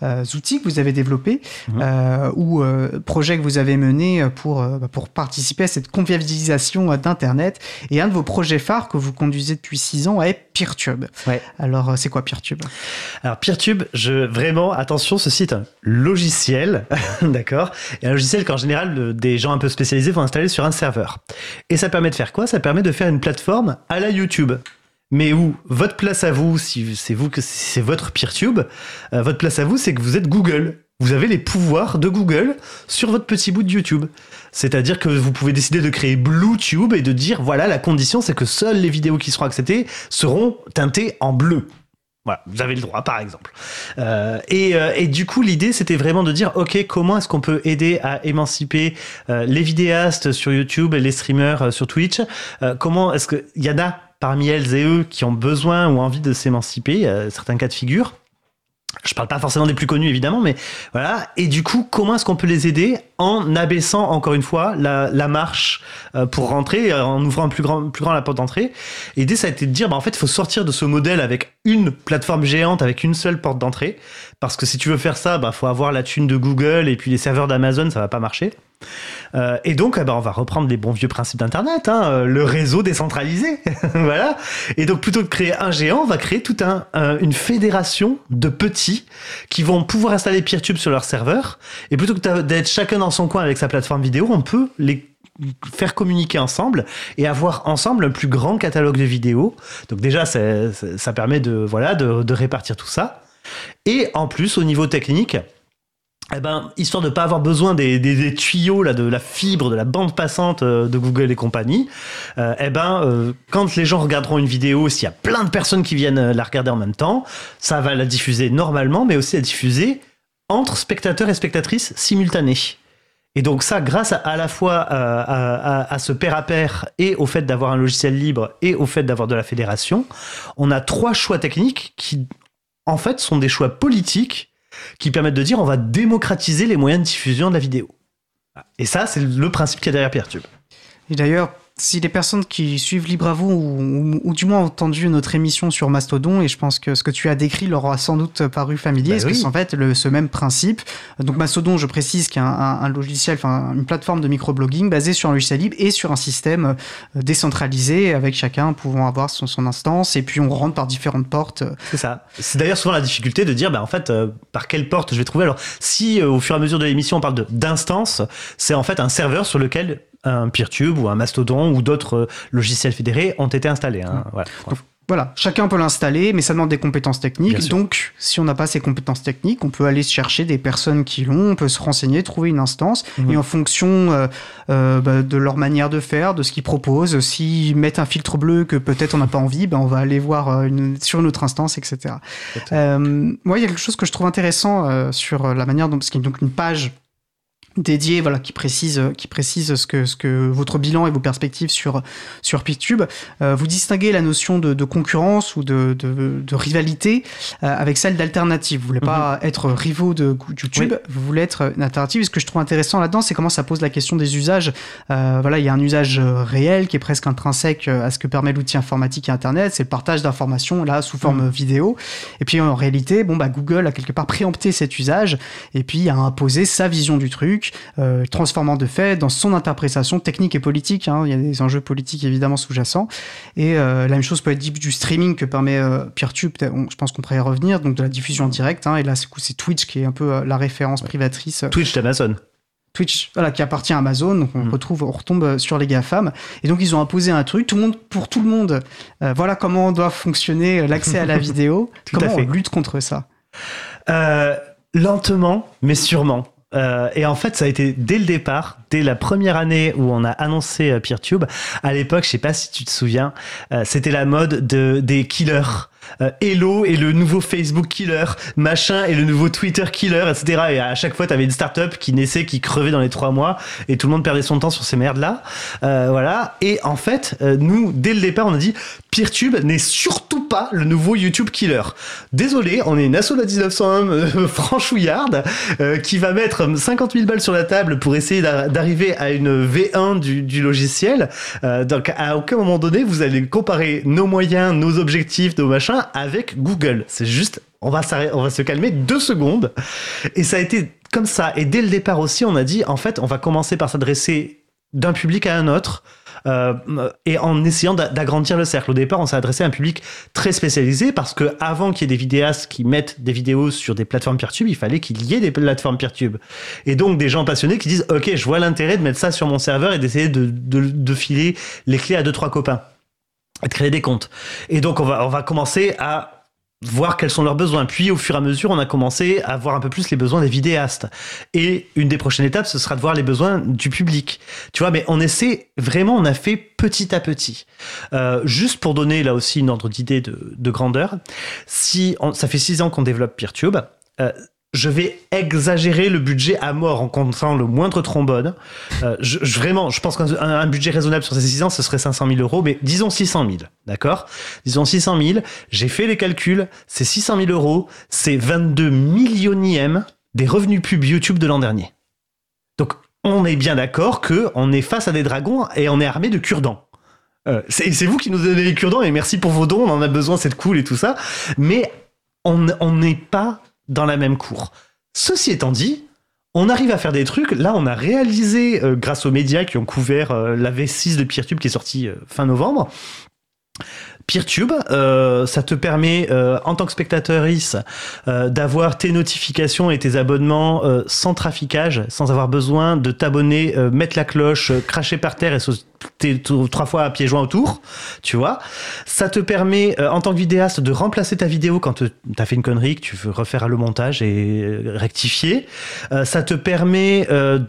euh, outils que vous avez développés mhm. ou projets que vous avez menés pour, bah, pour participer à cette convivialisation d'Internet. Et un de vos projets phares que vous conduisez depuis six ans est PeerTube. Ouais. Alors, c'est quoi PeerTube? Alors, PeerTube, je, vraiment, attention, ce site, un logiciel, [LAUGHS] d'accord? Et un logiciel qu'en général, des gens peu spécialisés vont installer sur un serveur. Et ça permet de faire quoi? Ça permet de faire une plateforme à la YouTube. Mais où votre place à vous, si c'est vous que c'est votre PeerTube, euh, votre place à vous, c'est que vous êtes Google. Vous avez les pouvoirs de Google sur votre petit bout de YouTube. C'est-à-dire que vous pouvez décider de créer BlueTube et de dire voilà, la condition c'est que seules les vidéos qui seront acceptées seront teintées en bleu. Voilà, vous avez le droit, par exemple. Euh, euh, et, du coup, l'idée, c'était vraiment de dire, OK, comment est-ce qu'on peut aider à émanciper euh, les vidéastes sur YouTube et les streamers sur Twitch? Comment est-ce qu'il y en a parmi elles et eux qui ont besoin ou envie de s'émanciper Certains cas de figure. Je parle pas forcément des plus connus évidemment, mais voilà. Et du coup, comment est-ce qu'on peut les aider en abaissant encore une fois la, marche euh, pour rentrer, euh, en ouvrant plus grand, plus la porte d'entrée? L'idée, ça a été de dire, bah, en fait, il faut sortir de ce modèle avec une plateforme géante, avec une seule porte d'entrée, parce que si tu veux faire ça, bah, faut avoir la thune de Google et puis les serveurs d'Amazon, ça va pas marcher. Euh, et donc, eh ben, on va reprendre les bons vieux principes d'Internet, hein, euh, le réseau décentralisé, [LAUGHS] voilà. Et donc, plutôt que de créer un géant, on va créer toute un, une fédération de petits qui vont pouvoir installer PeerTube sur leur serveur. Et plutôt que d'être chacun dans son coin avec sa plateforme vidéo, on peut les faire communiquer ensemble et avoir ensemble un plus grand catalogue de vidéos. Donc déjà, ça permet de répartir tout ça. Et en plus, au niveau technique, eh ben, histoire de pas avoir besoin des, tuyaux là, de la fibre, de la bande passante euh, de Google et compagnie, euh, eh ben, euh, quand les gens regarderont une vidéo, s'il y a plein de personnes qui viennent la regarder en même temps, ça va la diffuser normalement, mais aussi la diffuser entre spectateurs et spectatrices simultanés. Et donc ça, grâce à, la fois à, à, ce pair à pair et au fait d'avoir un logiciel libre et au fait d'avoir de la fédération, on a trois choix techniques qui, en fait, sont des choix politiques qui permettent de dire on va démocratiser les moyens de diffusion de la vidéo. Et ça, c'est le principe qu'il y a derrière PeerTube. D'ailleurs, si les personnes qui suivent Libre à vous ou, ou, du moins entendu notre émission sur Mastodon, et je pense que ce que tu as décrit leur aura sans doute paru familier, bah que c'est en fait le, ce même principe. Donc Mastodon, je précise, qu'il y a un, logiciel, enfin une plateforme de microblogging basée sur un logiciel libre et sur un système euh, décentralisé avec chacun pouvant avoir son, son instance, et puis on rentre par différentes portes. C'est ça. C'est d'ailleurs souvent la difficulté de dire, bah, en fait, euh, par quelle porte je vais trouver. Alors, si euh, au fur et à mesure de l'émission on parle d'instance, c'est en fait un serveur sur lequel un PeerTube ou un Mastodon ou d'autres euh, logiciels fédérés ont été installés. Hein. Voilà. chacun peut l'installer, mais ça demande des compétences techniques. Donc, si on n'a pas ces compétences techniques, on peut aller chercher des personnes qui l'ont, on peut se renseigner, trouver une instance, mhm. et en fonction euh, euh, bah, de leur manière de faire, de ce qu'ils proposent, s'ils mettent un filtre bleu que peut-être on n'a pas envie, ben on va aller voir sur une autre instance, etc. moi, il y a quelque chose que je trouve intéressant sur la manière dont, parce qu'il y a donc une page dédié voilà qui précise qui précise ce que ce que votre bilan et vos perspectives sur sur PicTube euh, vous distinguez la notion de, de concurrence ou de, de, de rivalité euh, avec celle d'alternative. Vous voulez pas mhm. être rivaux de YouTube vous voulez être une alternative. Et ce que je trouve intéressant là-dedans c'est comment ça pose la question des usages. Euh, voilà il y a un usage réel qui est presque intrinsèque à ce que permet l'outil informatique et internet c'est le partage d'informations là sous forme mhm. vidéo. Et puis en réalité bon bah Google a quelque part préempté cet usage. Et puis a imposé sa vision du truc euh, transformant de fait dans son interprétation technique et politique. Hein. Il y a des enjeux politiques évidemment sous-jacents. Et euh, la même chose peut être dit du streaming que permet euh, PeerTube. je pense qu'on pourrait y revenir, donc de la diffusion en direct. Hein. et là, c'est Twitch qui est un peu la référence privatrice. Twitch d'Amazon. Twitch, voilà, qui appartient à Amazon, donc on mm. retrouve, on retombe sur les GAFAM. Et donc ils ont imposé un truc, tout le monde, pour tout le monde, voilà comment doit fonctionner l'accès à la [LAUGHS] vidéo. comment on lutte contre ça? Lentement, mais sûrement. Et en fait, ça a été dès le départ, dès la première année où on a annoncé PeerTube. À l'époque, je sais pas si tu te souviens, c'était la mode de, des killers. Euh, Hello est le nouveau Facebook killer, machin est le nouveau Twitter killer, etc. Et à chaque fois, tu avais une startup qui naissait, qui crevait dans les trois mois, et tout le monde perdait son temps sur ces merdes-là. Euh, voilà. Et en fait, euh, nous, dès le départ, on a dit PeerTube n'est surtout pas le nouveau YouTube killer. Désolé, on est une asso de 1901 [LAUGHS] franchouillarde qui va mettre 50 000 balles sur la table pour essayer d'arriver à une V1 du, du logiciel. donc, à aucun moment donné, vous allez comparer nos moyens, nos objectifs, nos machins avec Google. C'est juste, on va, on va se calmer deux secondes. Et ça a été comme ça. Et dès le départ aussi, on a dit, en fait, on va commencer par s'adresser d'un public à un autre. Euh, et en essayant d'agrandir le cercle. Au départ, on s'est adressé à un public très spécialisé parce que avant qu'il y ait des vidéastes qui mettent des vidéos sur des plateformes PeerTube, il fallait qu'il y ait des plateformes PeerTube. Et donc des gens passionnés qui disent OK, je vois l'intérêt de mettre ça sur mon serveur et d'essayer de, filer les clés à deux trois copains de créer des comptes. Et donc on va, on va commencer à voir quels sont leurs besoins. Puis au fur et à mesure, on a commencé à voir un peu plus les besoins des vidéastes. Et une des prochaines étapes, ce sera de voir les besoins du public. Tu vois, mais on essaie vraiment, on a fait petit à petit. Euh, juste pour donner là aussi une ordre d'idée de, de, grandeur, si ça fait six ans qu'on développe PeerTube, euh, je vais exagérer le budget à mort en comptant le moindre trombone. Euh, vraiment, je pense qu'un budget raisonnable sur ces 6 ans, ce serait 500 000 euros, mais disons 600 000, d'accord? Disons 600 000, j'ai fait les calculs, c'est 600 000 euros, c'est 22 millionièmes des revenus pub YouTube de l'an dernier. Donc, on est bien d'accord que on est face à des dragons et on est armé de cure-dents. Euh, c'est vous qui nous donnez les cure-dents et merci pour vos dons, on en a besoin, c'est cool et tout ça. Mais on n'est pas dans la même cour. Ceci étant dit, on arrive à faire des trucs. Là, on a réalisé, euh, grâce aux médias qui ont couvert euh, la V6 de PeerTube qui est sortie euh, fin novembre, PeerTube, euh, ça te permet euh, en tant que spectateur euh, d'avoir tes notifications et tes abonnements euh, sans traficage, sans avoir besoin de t'abonner, mettre la cloche, cracher par terre et sauter trois fois à pieds joints autour, tu vois. Ça te permet en tant que vidéaste de remplacer ta vidéo quand tu as fait une connerie, que tu veux refaire le montage et rectifier. ça te permet de,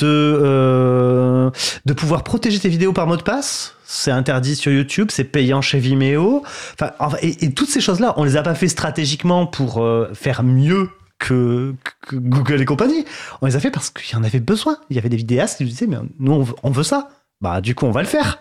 de pouvoir protéger tes vidéos par mot de passe c'est interdit sur YouTube, c'est payant chez Vimeo. Enfin, et, toutes ces choses-là, on les a pas fait stratégiquement pour euh, faire mieux que, Google et compagnie. On les a fait parce qu'il y en avait besoin. Il y avait des vidéastes qui disaient, mais nous, on veut, ça. Bah, du coup, on va le faire.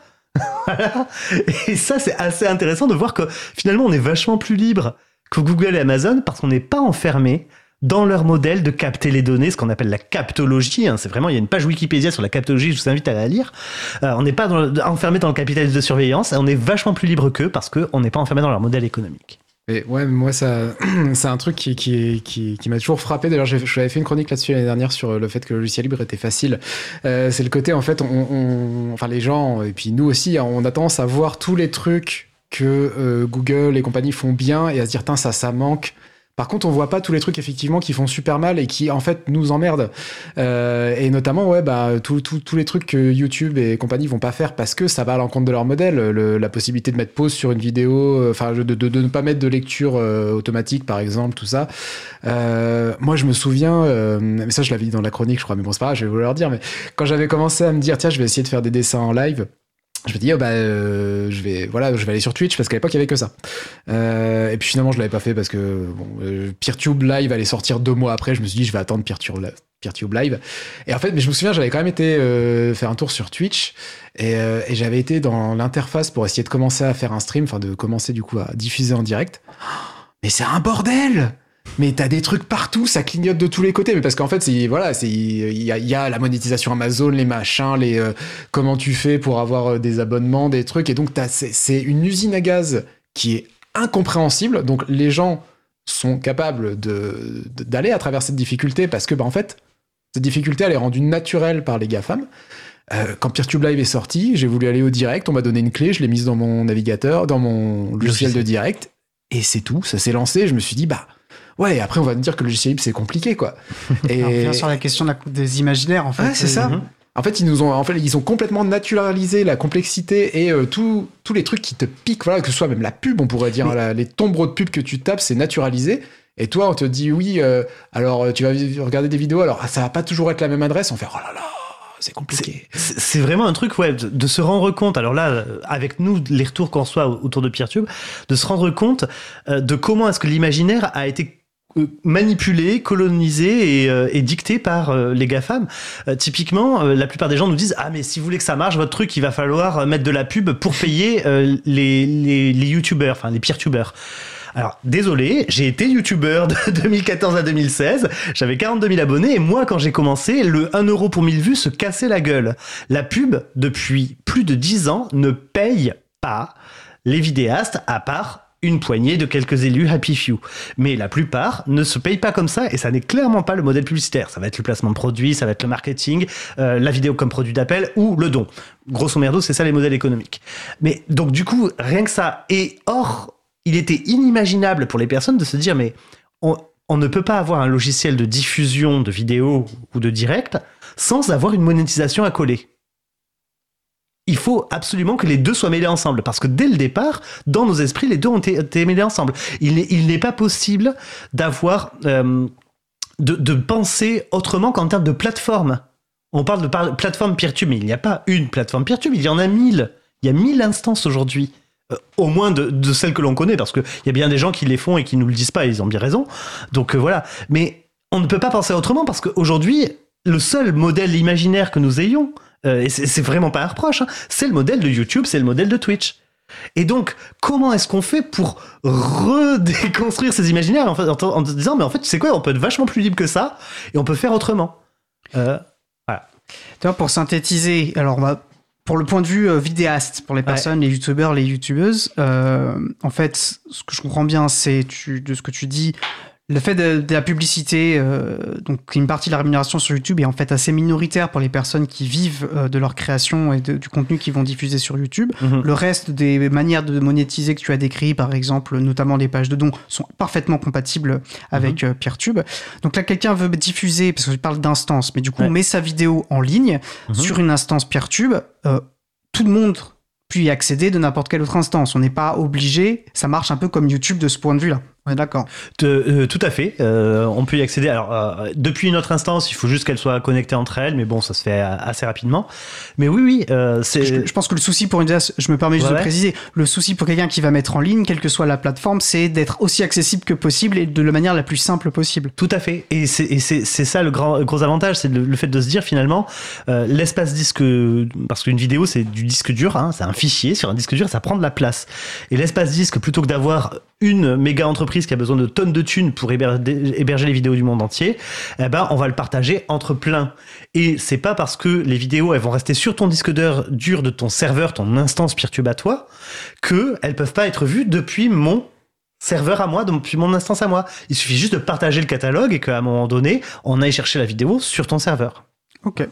[LAUGHS] Et ça, c'est assez intéressant de voir que finalement, on est vachement plus libre que Google et Amazon parce qu'on n'est pas enfermé dans leur modèle de capter les données, ce qu'on appelle la captologie. Hein. c'est vraiment, il y a une page Wikipédia sur la captologie, je vous invite à la lire. Euh, on n'est pas enfermé dans le capitalisme de surveillance, on est vachement plus libre qu'eux parce qu'on n'est pas enfermé dans leur modèle économique. Et ouais, moi, ça, [CLEARS THROAT] c'est un truc qui, qui, qui, m'a toujours frappé. D'ailleurs, j'avais fait une chronique là-dessus l'année dernière sur le fait que le logiciel libre était facile. Euh, c'est le côté, en fait, enfin, les gens, et puis nous aussi, on a tendance à voir tous les trucs que euh, Google et compagnie font bien et à se dire, ça, ça manque. Par contre, on voit pas tous les trucs effectivement qui font super mal et qui en fait nous emmerdent. Euh, et notamment, ouais, bah tous les trucs que YouTube et compagnie vont pas faire parce que ça va à l'encontre de leur modèle. la possibilité de mettre pause sur une vidéo, euh, enfin de, ne pas mettre de lecture euh, automatique par exemple, tout ça. moi, je me souviens, mais ça je l'avais dit dans la chronique, je crois, mais bon c'est pas grave, je vais vous le dire. Mais quand j'avais commencé à me dire tiens, je vais essayer de faire des dessins en live je me dis oh bah euh, je vais voilà je vais aller sur Twitch parce qu'à l'époque il y avait que ça. Euh, et puis finalement je l'avais pas fait parce que bon euh, PeerTube Live allait sortir deux mois après. Je me suis dit je vais attendre PeerTube, PeerTube Live. Et en fait mais je me souviens j'avais quand même été faire un tour sur Twitch. Et, et j'avais été dans l'interface pour essayer de commencer à faire un stream enfin de commencer du coup à diffuser en direct. Mais c'est un bordel mais t'as des trucs partout, ça clignote de tous les côtés. Mais parce qu'en fait, c'est voilà, c'est il y, a, la monétisation Amazon, les machins, les euh, comment tu fais pour avoir euh, des abonnements, des trucs. Et donc c'est une usine à gaz qui est incompréhensible. Donc les gens sont capables de d'aller à travers cette difficulté parce que bah en fait cette difficulté elle est rendue naturelle par les GAFAM. Euh, quand PeerTube Live est sorti, j'ai voulu aller au direct, on m'a donné une clé, je l'ai mise dans mon navigateur, dans mon logiciel de direct, et c'est tout, ça s'est lancé. Je me suis dit, bah, Ouais, et après, on va me dire que le logiciel libre, c'est compliqué, quoi. [LAUGHS] Et... on revient sur la question des imaginaires, en fait. Ouais, c'est ça. Mhm. En fait, ils nous ont, en fait, ils ont complètement naturalisé la complexité et euh, tous les trucs qui te piquent, voilà, que ce soit même la pub, on pourrait dire, les tombereaux de pub que tu tapes, c'est naturalisé. Et toi, on te dit oui, euh, alors tu vas regarder des vidéos, alors ça va pas toujours être la même adresse. On fait oh là là, c'est compliqué. C'est vraiment un truc, ouais, de, se rendre compte. Alors là, avec nous, les retours qu'on reçoit autour de PeerTube, de se rendre compte euh, de comment est-ce que l'imaginaire a été euh, manipulé, colonisé et, euh, dicté par les GAFAM. typiquement, la plupart des gens nous disent Ah, mais si vous voulez que ça marche, votre truc, il va falloir mettre de la pub pour payer les, les, les YouTubers, enfin les peer-tubers. Alors, désolé, j'ai été youtubeur de [LAUGHS] 2014 à 2016, j'avais 42 000 abonnés et moi, quand j'ai commencé, le 1 euro pour 1000 vues se cassait la gueule. La pub, depuis plus de 10 ans, ne paye pas les vidéastes à part une poignée de quelques élus happy few. Mais la plupart ne se payent pas comme ça et ça n'est clairement pas le modèle publicitaire. Ça va être le placement de produits, ça va être le marketing, euh, la vidéo comme produit d'appel ou le don. Grosso merdo, c'est ça les modèles économiques. Mais donc du coup, rien que ça, et hors il était inimaginable pour les personnes de se dire mais on, ne peut pas avoir un logiciel de diffusion de vidéos ou de direct sans avoir une monétisation à coller. Il faut absolument que les deux soient mêlés ensemble, parce que dès le départ, dans nos esprits, les deux ont été, mêlés ensemble. Il n'est pas possible d'avoir euh, de, penser autrement qu'en termes de plateforme. On parle de plateforme peer-to-peer, mais il n'y a pas une plateforme peer-to-peer, il y en a mille. Il y a mille instances aujourd'hui. Euh, au moins de, celles que l'on connaît, parce qu'il y a bien des gens qui les font et qui nous le disent pas, et ils ont bien raison. Donc euh, voilà. Mais on ne peut pas penser autrement, parce qu'aujourd'hui, le seul modèle imaginaire que nous ayons, euh, et c'est vraiment pas un reproche, hein, c'est le modèle de YouTube, c'est le modèle de Twitch. Et donc, comment est-ce qu'on fait pour redéconstruire ces imaginaires en, fait, en, disant, mais en fait, tu sais quoi, on peut être vachement plus libre que ça, et on peut faire autrement. voilà. Pour synthétiser, alors on va pour le point de vue euh, vidéaste, pour les personnes, les youtubeurs, les youtubeuses, euh, en fait, ce que je comprends bien, c'est de ce que tu dis, le fait de, la publicité, euh, donc une partie de la rémunération sur YouTube est en fait assez minoritaire pour les personnes qui vivent euh, de leur création et du contenu qu'ils vont diffuser sur YouTube. Mhm. Le reste des manières de monétiser que tu as décrit, par exemple, notamment les pages de dons, sont parfaitement compatibles avec euh, PeerTube. Donc là, quelqu'un veut diffuser, parce que je parle d'instance, mais du coup, on met sa vidéo en ligne mhm. sur une instance PeerTube. tout le monde peut y accéder de n'importe quelle autre instance. On n'est pas obligé. Ça marche un peu comme YouTube de ce point de vue-là d'accord. Euh, tout à fait. Euh, on peut y accéder. Alors, euh, depuis une autre instance, il faut juste qu'elle soit connectée entre elles, mais bon, ça se fait assez rapidement. Mais oui, oui, c'est. Je, pense que le souci pour une je me permets juste de préciser, le souci pour quelqu'un qui va mettre en ligne, quelle que soit la plateforme, c'est d'être aussi accessible que possible et de la manière la plus simple possible. Tout à fait. Et c'est ça le grand, gros avantage, c'est le, fait de se dire finalement, l'espace disque, parce qu'une vidéo, c'est du disque dur, hein, c'est un fichier sur un disque dur, ça prend de la place. Et l'espace disque, plutôt que d'avoir une méga entreprise qui a besoin de tonnes de thunes pour héberger les vidéos du monde entier, eh ben, on va le partager entre plein. Et c'est pas parce que les vidéos, elles vont rester sur ton disque dur de ton serveur, ton instance PeerTube à toi, qu'elles peuvent pas être vues depuis mon serveur à moi, depuis mon instance à moi. Il suffit juste de partager le catalogue et qu'à un moment donné, on aille chercher la vidéo sur ton serveur. Ok.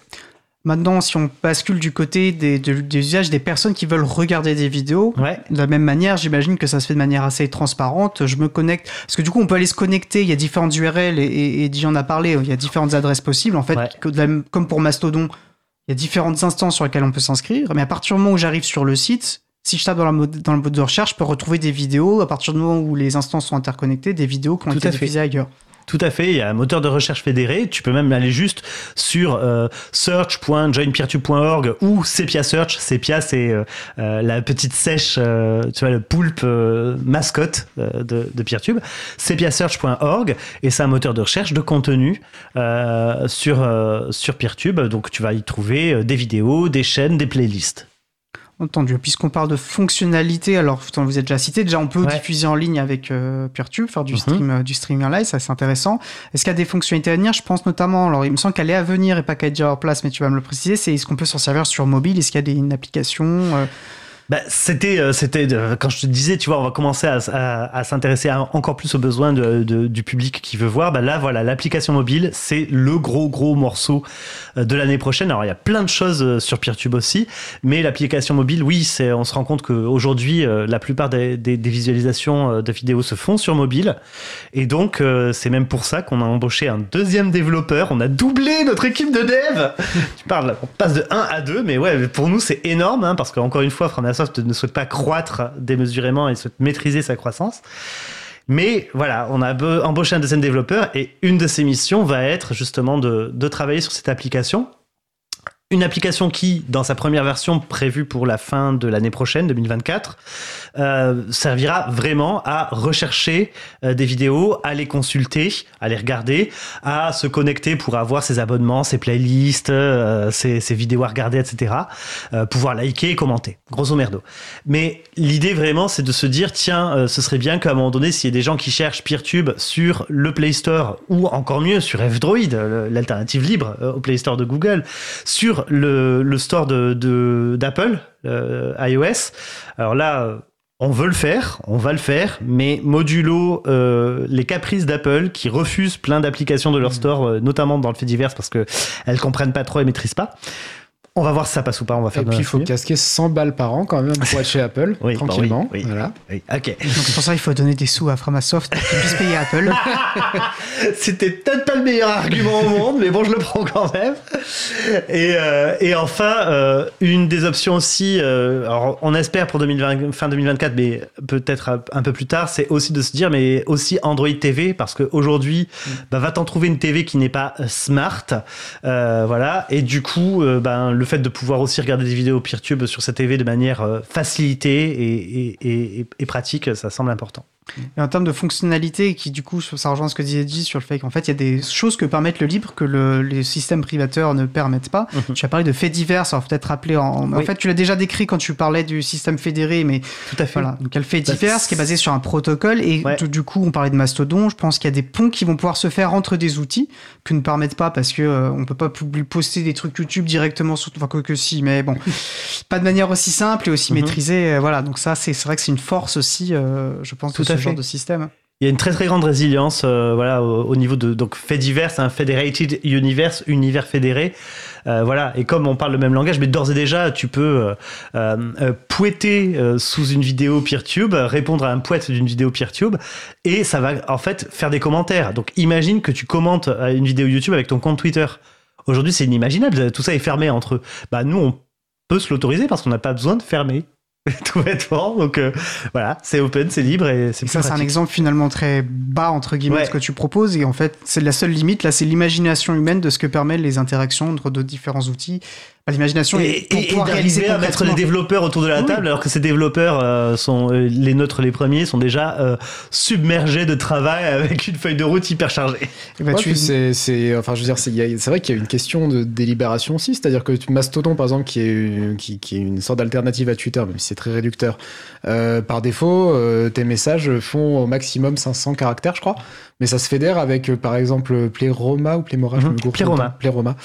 Maintenant, si on bascule du côté des, usages des personnes qui veulent regarder des vidéos, de la même manière, j'imagine que ça se fait de manière assez transparente. Je me connecte, parce que du coup, on peut aller se connecter. Il y a différentes URL et, et, en a parlé. Il y a différentes adresses possibles. En fait, comme pour Mastodon, il y a différentes instances sur lesquelles on peut s'inscrire. Mais à partir du moment où j'arrive sur le site, si je tape dans, le mode de recherche, je peux retrouver des vidéos. À partir du moment où les instances sont interconnectées, des vidéos qui ont été diffusées ailleurs. Tout à fait, il y a un moteur de recherche fédéré. Tu peux même aller juste sur euh, search.joinpeertube.org ou Sepia Search. Sepia, c'est euh, euh, la petite sèche, tu vois, le poulpe mascotte de, de Peertube. sepiasearch.org et c'est un moteur de recherche de contenu sur, sur Peertube. Donc tu vas y trouver des vidéos, des chaînes, des playlists. Entendu. Puisqu'on parle de fonctionnalité, alors vous êtes déjà cité, déjà on peut diffuser en ligne avec euh, PeerTube, faire du, mhm. stream, euh, du streaming en live, ça c'est intéressant. Est-ce qu'il y a des fonctionnalités à venir? Je pense notamment, alors il me semble qu'elle est à venir et pas qu'elle est déjà en place, mais tu vas me le préciser, c'est est-ce qu'on peut s'en servir sur mobile? Est-ce qu'il y a des, une application euh, bah, c'était, euh, c'était quand je te disais, tu vois, on va commencer à, à, s'intéresser encore plus aux besoins du public qui veut voir. Bah là, voilà, l'application mobile, c'est le gros gros morceau euh, de l'année prochaine. Alors il y a plein de choses euh, sur PeerTube aussi, mais l'application mobile, oui, c'est, on se rend compte qu'aujourd'hui, la plupart des, des, visualisations de vidéos se font sur mobile, et donc c'est même pour ça qu'on a embauché un deuxième développeur. On a doublé notre équipe de dev. [LAUGHS] tu parles, on passe de 1 à 2, mais ouais, pour nous c'est énorme, hein, parce qu'encore une fois, Framasoft ne souhaite pas croître démesurément et souhaite maîtriser sa croissance. Mais voilà, on a embauché un deuxième développeur et une de ses missions va être justement de travailler sur cette application une application qui, dans sa première version prévue pour la fin de l'année prochaine, 2024, euh, servira vraiment à rechercher euh, des vidéos, à les consulter, à les regarder, à se connecter pour avoir ses abonnements, ses playlists, euh, ses, vidéos à regarder, etc. pouvoir liker et commenter, grosso merdo. Mais l'idée vraiment, c'est de se dire, tiens, ce serait bien qu'à un moment donné, s'il y a des gens qui cherchent PeerTube sur le Play Store, ou encore mieux, sur F-Droid, l'alternative libre au Play Store de Google, sur le, store d'Apple, de, iOS. Alors là, on veut le faire, on va le faire, mais modulo euh, les caprices d'Apple qui refusent plein d'applications de leur mmh. store, euh, notamment dans le fait divers parce que elles comprennent pas trop et maîtrisent pas. On va voir si ça passe ou pas. On va faire. Et puis il faut casquer 100 balles par an quand même pour être chez Apple [LAUGHS] oui, bah tranquillement. oui, voilà. Ok. Donc pour ça il faut donner des sous à Framasoft pour qu'ils puissent payer Apple. [LAUGHS] C'était peut-être pas le meilleur argument au monde, mais bon je le prends quand même. Et, euh, et enfin euh, une des options aussi, euh, alors on espère pour 2020, fin 2024, mais peut-être un peu plus tard, c'est aussi de se dire mais aussi Android TV parce qu'aujourd'hui mm. bah, va t'en trouver une TV qui n'est pas smart, voilà. Et du coup ben le fait de pouvoir aussi regarder des vidéos PeerTube sur cette TV de manière euh, facilitée et, pratique, ça semble important. Et en termes de fonctionnalité, qui du coup, ça rejoint ce que disait G sur le fait qu'en fait, il y a des choses que permettent le libre que le, les systèmes privateurs ne permettent pas. Mhm. Tu as parlé de faits divers, va peut-être rappeler en. En fait, tu l'as déjà décrit quand tu parlais du système fédéré, mais. Tout à fait. Voilà. Donc, il y a le fait bah, divers qui est basé sur un protocole. Et du coup, on parlait de Mastodon. Je pense qu'il y a des ponts qui vont pouvoir se faire entre des outils que ne permettent pas parce que euh, on peut pas poster des trucs YouTube directement sur. Enfin, que, que si, mais bon. [LAUGHS] pas de manière aussi simple et aussi mhm. maîtrisée. Euh, voilà. Donc, ça, c'est vrai que c'est une force aussi, euh, je pense, Tout de ce genre de système. Il y a une très très grande résilience euh, voilà au, niveau de donc fait divers un federated universe univers fédéré. Euh, voilà et comme on parle le même langage mais d'ores et déjà tu peux euh, pouetter sous une vidéo PeerTube répondre à un poète d'une vidéo PeerTube et ça va en fait faire des commentaires. Donc imagine que tu commentes une vidéo YouTube avec ton compte Twitter. Aujourd'hui c'est inimaginable tout ça est fermé entre eux. Bah nous on peut se l'autoriser parce qu'on n'a pas besoin de fermer [LAUGHS] tout bêtement. Donc euh, voilà, c'est open, c'est libre et c'est Ça, c'est un exemple finalement très bas, entre guillemets, de ce que tu proposes. Et en fait, c'est la seule limite, là, c'est l'imagination humaine de ce que permettent les interactions entre deux différents outils l'imagination et, pour réaliser à mettre les développeurs autour de la table alors que ces développeurs euh, sont euh, les nôtres les premiers sont déjà euh, submergés de travail avec une feuille de route hyper chargée. Bah, c'est enfin je veux dire c'est vrai qu'il y a une question de délibération aussi c'est-à-dire que Mastodon par exemple qui est qui, qui est une sorte d'alternative à Twitter même si c'est très réducteur par défaut tes messages font au maximum 500 caractères je crois mais ça se fédère avec par exemple Playroma ou Playmora mmh, Playroma Playroma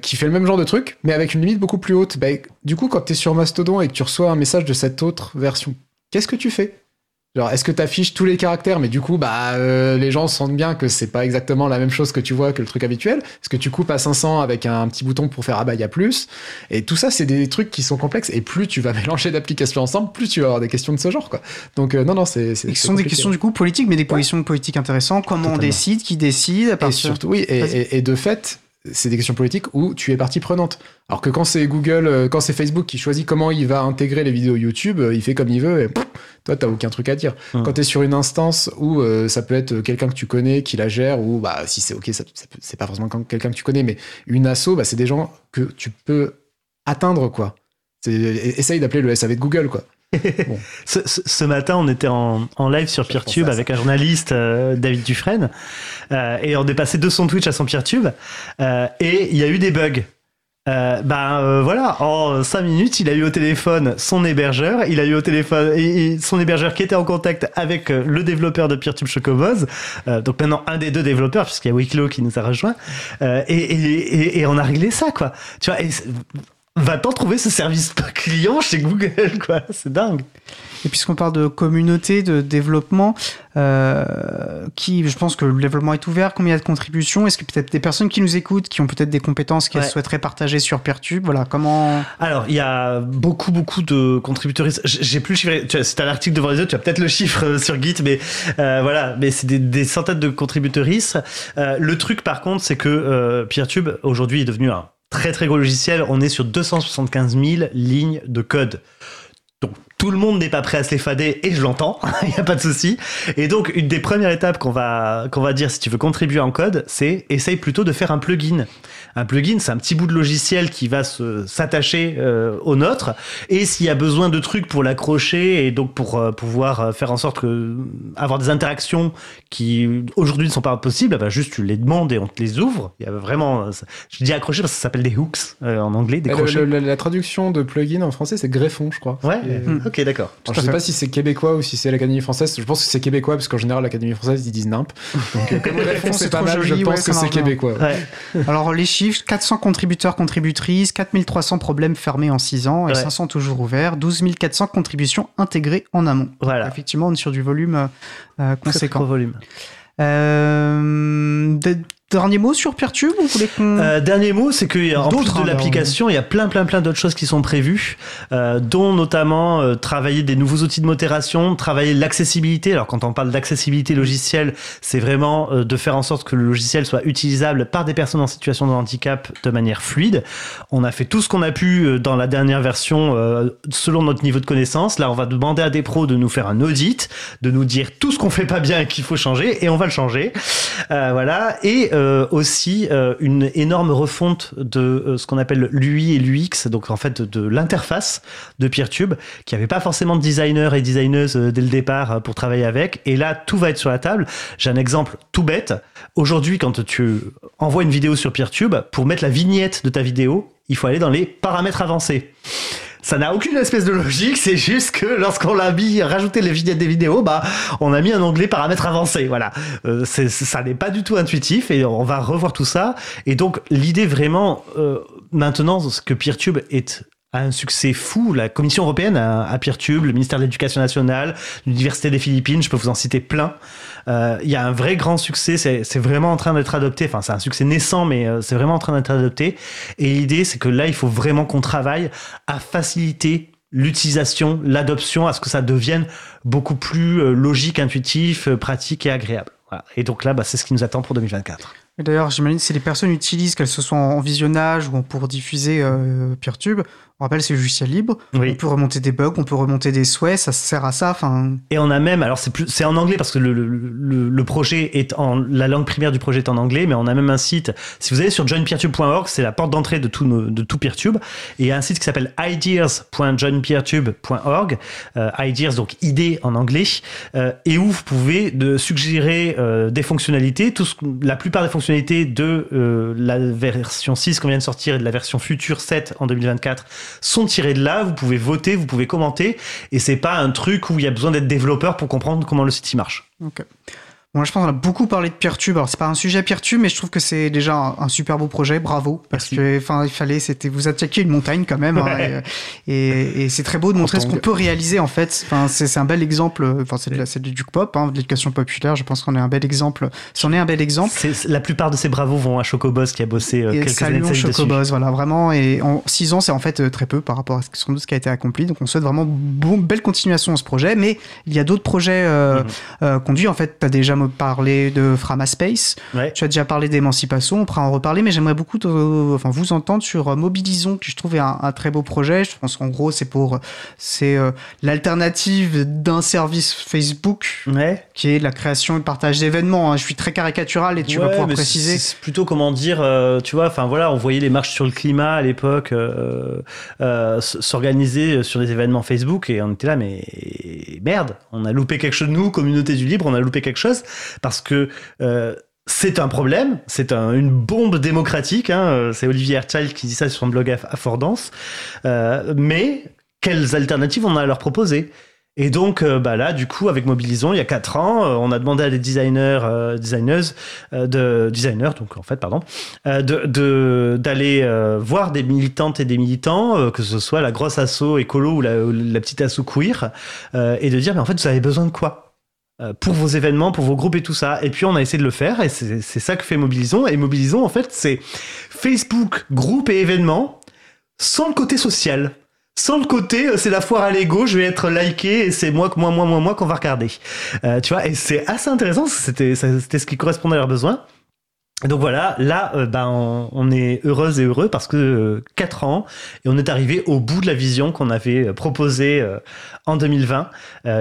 qui fait le même genre de truc mais avec une limite beaucoup plus haute. Bah, du coup, quand tu es sur Mastodon et que tu reçois un message de cette autre version, qu'est-ce que tu fais? Genre, est-ce que tu affiches tous les caractères, mais du coup, bah, euh, les gens sentent bien que c'est pas exactement la même chose que tu vois que le truc habituel? Est-ce que tu coupes à 500 avec un petit bouton pour faire ah bah il y a plus? Et tout ça, c'est des trucs qui sont complexes. Et plus tu vas [LAUGHS] mélanger d'applications ensemble, plus tu vas avoir des questions de ce genre, quoi. Donc euh, non, non, c'est. Ce sont des questions du coup politiques, mais des positions politiques intéressantes. Comment on décide, qui décide Et surtout, oui, et, et, de fait, c'est des questions politiques où tu es partie prenante. Alors que quand c'est Google, euh, quand c'est Facebook qui choisit comment il va intégrer les vidéos YouTube, euh, il fait comme il veut et toi, toi, t'as aucun truc à dire. Quand tu es sur une instance où euh, ça peut être quelqu'un que tu connais qui la gère, ou bah, si c'est OK, ça, c'est pas forcément quelqu'un que tu connais, mais une asso, bah, c'est des gens que tu peux atteindre, quoi. Essaye d'appeler le SAV de Google, quoi. [LAUGHS] ce, matin, on était en, live sur PeerTube avec un journaliste, euh, David Dufresne, et on est passé de son Twitch à son PeerTube, euh, et il y a eu des bugs. ben voilà, en 5 minutes, il a eu au téléphone son hébergeur, il a eu au téléphone son hébergeur qui était en contact avec le développeur de PeerTube Chocoboz, donc maintenant un des deux développeurs puisqu'il y a Wicklow qui nous a rejoint, et, et, on a réglé ça quoi. Tu vois, Va-t-on trouver ce service [LAUGHS] client chez Google, quoi C'est dingue. Et puisqu'on parle de communauté, de développement, euh, qui, je pense que le développement est ouvert, combien il y a de contributions? Est-ce que peut-être des personnes qui nous écoutent, qui ont peut-être des compétences qu'elles souhaiteraient partager sur Peertube Voilà, comment? Alors, il y a beaucoup, beaucoup de contributeurs. J'ai plus le chiffre. C'est un article devant les autres. Tu as peut-être le chiffre euh, sur Git, mais euh, voilà. Mais c'est des, centaines de contributeurs. le truc, par contre, c'est que Peertube aujourd'hui est devenu un très très gros logiciel. On est sur 275 000 lignes de code. Donc Tout le monde n'est pas prêt à se les fader et je l'entends, [LAUGHS] il n'y a pas de souci. Et donc, une des premières étapes qu'on va, qu'on va dire si tu veux contribuer en code, c'est essaye plutôt de faire un plugin. Un plugin, c'est un petit bout de logiciel qui va s'attacher euh, au nôtre. Et s'il y a besoin de trucs pour l'accrocher et donc pour euh, pouvoir euh, faire en sorte que avoir des interactions qui aujourd'hui ne sont pas possibles, bah juste tu les demandes et on te les ouvre. Il y a vraiment, je dis accrocher parce que ça s'appelle des hooks en anglais, des crochets. la traduction de plugin en français, c'est greffon, je crois. Ouais. Ok, d'accord. Je sais pas si c'est québécois ou si c'est l'Académie française. Je pense que c'est québécois parce qu'en général l'Académie française ils disent nimp. [LAUGHS] Donc comme greffon c'est pas mal, je pense que c'est québécois. Alors les chiffres 400 contributeurs contributrices, 4300 problèmes fermés en 6 ans et 500 toujours ouverts, 12 400 contributions intégrées en amont. Voilà. effectivement, on est sur du volume euh, conséquent. Très volume. Euh, Dernier mot sur Peertube ou voulez qu'on... Euh, dernier mot, c'est qu'en plus de hein, l'application, il y a plein, plein, plein d'autres choses qui sont prévues, euh, dont notamment euh, travailler des nouveaux outils de modération, travailler l'accessibilité. Alors, quand on parle d'accessibilité logicielle, c'est vraiment de faire en sorte que le logiciel soit utilisable par des personnes en situation de handicap de manière fluide. On a fait tout ce qu'on a pu dans la dernière version selon notre niveau de connaissance. Là, on va demander à des pros de nous faire un audit, de nous dire tout ce qu'on fait pas bien et qu'il faut changer, et on va le changer. voilà. Et euh, aussi euh, une énorme refonte de euh, ce qu'on appelle l'UI et l'UX, donc en fait de, l'interface de PeerTube, qui avait pas forcément de designers et designeuses dès le départ pour travailler avec. Et là, tout va être sur la table. J'ai un exemple tout bête. Aujourd'hui, quand tu envoies une vidéo sur PeerTube, pour mettre la vignette de ta vidéo, il faut aller dans les paramètres avancés ça n'a aucune espèce de logique, c'est juste que lorsqu'on l'a mis, rajouté les vignettes des vidéos, bah, on a mis un onglet paramètres avancés, voilà. Euh, ça n'est pas du tout intuitif et on va revoir tout ça. Et donc, l'idée vraiment, euh, maintenant, que PeerTube est un succès fou. La Commission européenne a, PeerTube, le ministère de l'Éducation nationale, l'Université des Philippines, je peux vous en citer plein. Euh, il y a un vrai grand succès, c'est vraiment en train d'être adopté. Enfin, c'est un succès naissant, mais euh, c'est vraiment en train d'être adopté. Et l'idée, c'est que là, il faut vraiment qu'on travaille à faciliter l'utilisation, l'adoption, à ce que ça devienne beaucoup plus euh, logique, intuitif, pratique et agréable. Et donc là, bah, c'est ce qui nous attend pour 2024. D'ailleurs, j'imagine si les personnes utilisent, qu'elles se soient en visionnage ou pour diffuser euh, PeerTube, on rappelle, c'est logiciel libre. On peut remonter des bugs, on peut remonter des souhaits, ça sert à ça. Enfin. Et on a même, alors c'est plus, c'est en anglais parce que le, le, le, projet est en, la langue primaire du projet est en anglais, mais on a même un site. Si vous allez sur joinpeertube.org, c'est la porte d'entrée de tout, de tout PeerTube. Et il y a un site qui s'appelle ideas.joinpeertube.org, euh, ideas donc idées en anglais, euh, et où vous pouvez de suggérer euh, des fonctionnalités. Tout ce, la plupart des fonctionnalités de euh, la version 6 qu'on vient de sortir et de la version future 7 en 2024 sont tirés de là. Vous pouvez voter, vous pouvez commenter, et c'est pas un truc où il y a besoin d'être développeur pour comprendre comment le site marche. Bon, je pense qu'on a beaucoup parlé de Peertube. Alors, c'est pas un sujet Peertube, mais je trouve que c'est déjà un, super beau projet. Bravo. Parce que, enfin, il fallait, c'était, vous attaquer une montagne quand même. Hein, et, c'est très beau de montrer ce qu'on peut réaliser, en fait. Enfin, c'est, un bel exemple. Enfin, c'est, du pop, hein, de l'éducation populaire. Je pense qu'on est un bel exemple. C'en est un bel exemple. la plupart de ces bravos vont à Chocoboss qui a bossé euh, quelques années de Chocoboss, voilà, vraiment. Et en six ans, c'est en fait euh, très peu par rapport à ce qui a été accompli. Donc, on souhaite vraiment bon, belle continuation à ce projet. Mais il y a d'autres projets euh, mm-hmm. conduits. En fait, tu as déjà parlé de Framaspace. Tu as déjà parlé d'émancipation. On pourra en reparler, mais j'aimerais beaucoup enfin, vous entendre sur euh, Mobilisons, qui je trouve est un, très beau projet. Je pense qu'en gros, c'est pour c'est euh, l'alternative d'un service Facebook qui est la création et le partage d'événements. Hein. Je suis très caricatural et tu vas pouvoir préciser. C'est plutôt comment dire, euh, tu vois, enfin voilà, on voyait les marches sur le climat à l'époque s'organiser sur des événements Facebook et on était là, mais merde, on a loupé quelque chose de nous, communauté du libre, on a loupé quelque chose parce que euh, c'est un problème, c'est une bombe démocratique. Hein, euh, c'est Olivier Herchild qui dit ça sur son blog Affordance. Euh, mais quelles alternatives on a à leur proposer? Et donc, bah là, du coup, avec Mobilisons, il y a quatre ans, on a demandé à des designers, designers, de designers, donc en fait, pardon, d'aller voir des militantes et des militants, que ce soit la grosse asso écolo ou la, ou la petite asso queer, et de dire, mais en fait, vous avez besoin de quoi? euh, pour vos événements, pour vos groupes et tout ça. Et puis on a essayé de le faire et c'est ça que fait Mobilisons. Et Mobilisons, en fait, c'est Facebook, groupe et événements sans le côté social. Sans le côté, euh, c'est la foire à l'ego, je vais être liké et c'est moi, moi, moi, moi, moi qu'on va regarder. Euh, tu vois, et c'est assez intéressant, c'était ce qui correspondait à leurs besoins. donc voilà, là, euh, ben, on, est heureuse et heureux parce que euh, 4 ans et on est arrivé au bout de la vision qu'on avait euh, proposée euh, en 2020.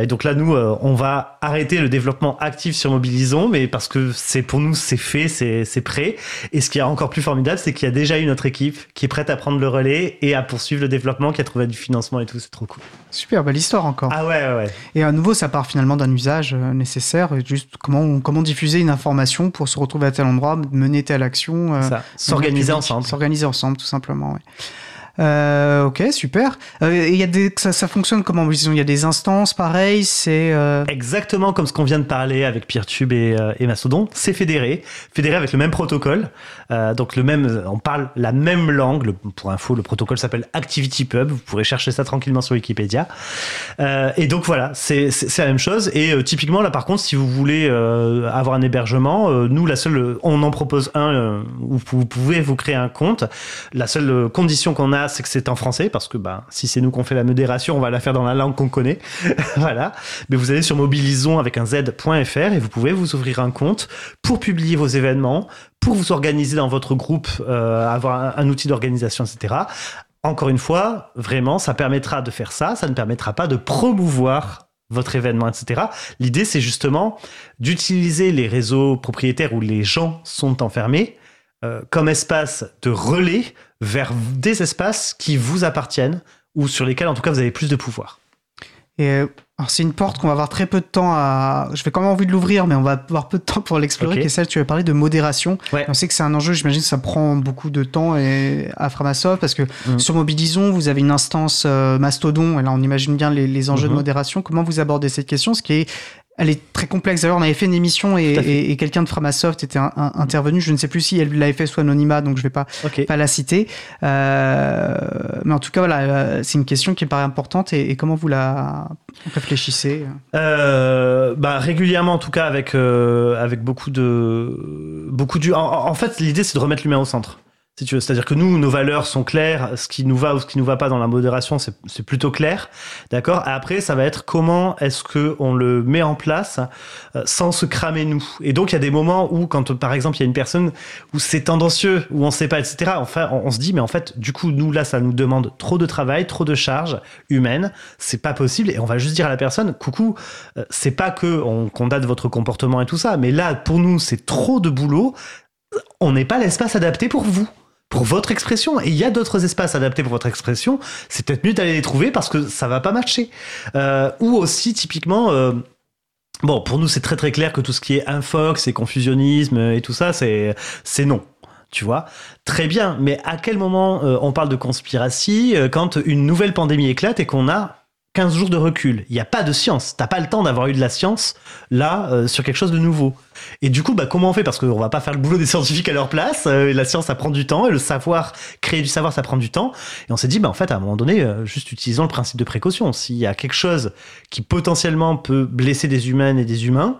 et donc là, nous, on va arrêter le développement actif sur Mobilisons, mais parce que c'est pour nous, c'est fait, c'est prêt. Et ce qui est encore plus formidable, c'est qu'il y a déjà une autre équipe qui est prête à prendre le relais et à poursuivre le développement, qui a trouvé du financement et tout. C'est trop cool. Super, belle histoire encore. Ah ouais, ouais, ouais. Et à nouveau, ça part finalement d'un usage nécessaire. Juste comment, comment diffuser une information pour se retrouver à tel endroit mener telle action. Euh, s'organiser ensemble. S'organiser ensemble, tout simplement. Ouais. Euh, ok, super. Euh, des, ça, fonctionne comment? Il y a des instances, pareil, c'est... Euh... Exactement comme ce qu'on vient de parler avec PeerTube et, euh, Mastodon. C'est fédéré, fédéré avec le même protocole. Donc le même, on parle la même langue. Pour info, le protocole s'appelle ActivityPub. Vous pourrez chercher ça tranquillement sur Wikipédia. et donc voilà, c'est la même chose. Et typiquement là, par contre, si vous voulez avoir un hébergement, nous la seule, on en propose un où vous pouvez vous créer un compte. La seule condition qu'on a c'est que c'est en français, parce que bah, si c'est nous qu'on fait la modération, on va la faire dans la langue qu'on connaît. [LAUGHS] voilà. Mais vous allez sur mobilisons avec un z.fr et vous pouvez vous ouvrir un compte pour publier vos événements, pour vous organiser dans votre groupe, euh, avoir un, outil d'organisation, etc. Encore une fois, vraiment, ça permettra de faire ça, ça ne permettra pas de promouvoir votre événement, etc. L'idée, c'est justement d'utiliser les réseaux propriétaires où les gens sont enfermés euh, comme espace de relais vers des espaces qui vous appartiennent ou sur lesquels en tout cas vous avez plus de pouvoir. Et euh, c'est une porte qu'on va avoir très peu de temps à. Je vais quand même envie de l'ouvrir, mais on va avoir peu de temps pour l'explorer. Qui est celle, tu as parlé de modération. On sait que c'est un enjeu, j'imagine que ça prend beaucoup de temps et à Framasoft parce que mm. sur Mobilisons, vous avez une instance euh, Mastodon, et là on imagine bien les, enjeux de mm-hmm. modération. Comment vous abordez cette question Ce qui est elle est très complexe. D'ailleurs, on avait fait une émission et, quelqu'un de Framasoft était intervenu. Je ne sais plus si elle l'avait fait sous anonymat, donc je ne vais pas, pas la citer. Euh, mais en tout cas, voilà, euh, c'est une question qui me paraît importante. Et, comment vous la réfléchissez? Euh, bah, Régulièrement, en tout cas, avec, avec beaucoup de. Beaucoup du... en fait, l'idée, c'est de remettre l'humain au centre C'est-à-dire que nous, nos valeurs sont claires, ce qui nous va ou ce qui nous va pas dans la modération, c'est plutôt clair, d'accord? Après, ça va être comment est-ce que on le met en place euh, sans se cramer nous? Et donc, il y a des moments où, quand par exemple, il y a une personne où c'est tendancieux, où on sait pas, etc. Enfin, on, se dit, mais en fait, du coup, nous là, ça nous demande trop de travail, trop de charges humaines, c'est pas possible. Et on va juste dire à la personne, coucou, euh, c'est pas que on condamne votre comportement et tout ça, mais là, pour nous, c'est trop de boulot. On n'est pas l'espace adapté pour vous pour votre expression. Et il y a d'autres espaces adaptés pour votre expression. C'est peut-être mieux d'aller les trouver parce que ça va pas matcher. Euh, ou aussi, typiquement, euh, bon, pour nous, c'est très très clair que tout ce qui est infox et confusionnisme et tout ça, c'est non. Tu vois, très bien, mais à quel moment euh, on parle de conspiratie quand une nouvelle pandémie éclate et qu'on a 15 jours de recul. Il n'y a pas de science. T'as pas le temps d'avoir eu de la science là euh, sur quelque chose de nouveau. Et du coup, bah, comment on fait? Parce qu'on va pas faire le boulot des scientifiques à leur place. Euh, la science, ça prend du temps. Et le savoir, créer du savoir, ça prend du temps. Et on s'est dit, bah, en fait, à un moment donné, euh, juste utilisons le principe de précaution. S'il y a quelque chose qui potentiellement peut blesser des humaines et des humains,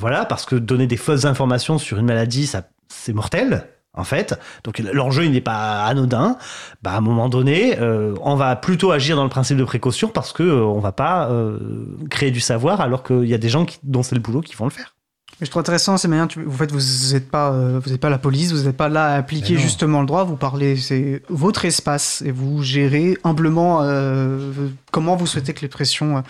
voilà, parce que donner des fausses informations sur une maladie, ça, c'est mortel en fait. Donc l'enjeu il n'est pas anodin. Bah, à un moment donné, euh, on va plutôt agir dans le principe de précaution parce que euh, on va pas euh, créer du savoir alors qu'il y a des gens qui, dont c'est le boulot qui vont le faire. je trouve intéressant, c'est bien. Vous faites, vous n'êtes pas, vous n'êtes pas la police, vous n'êtes pas là à appliquer justement le droit. Vous parlez, c'est votre espace et vous gérez humblement comment vous souhaitez que les pressions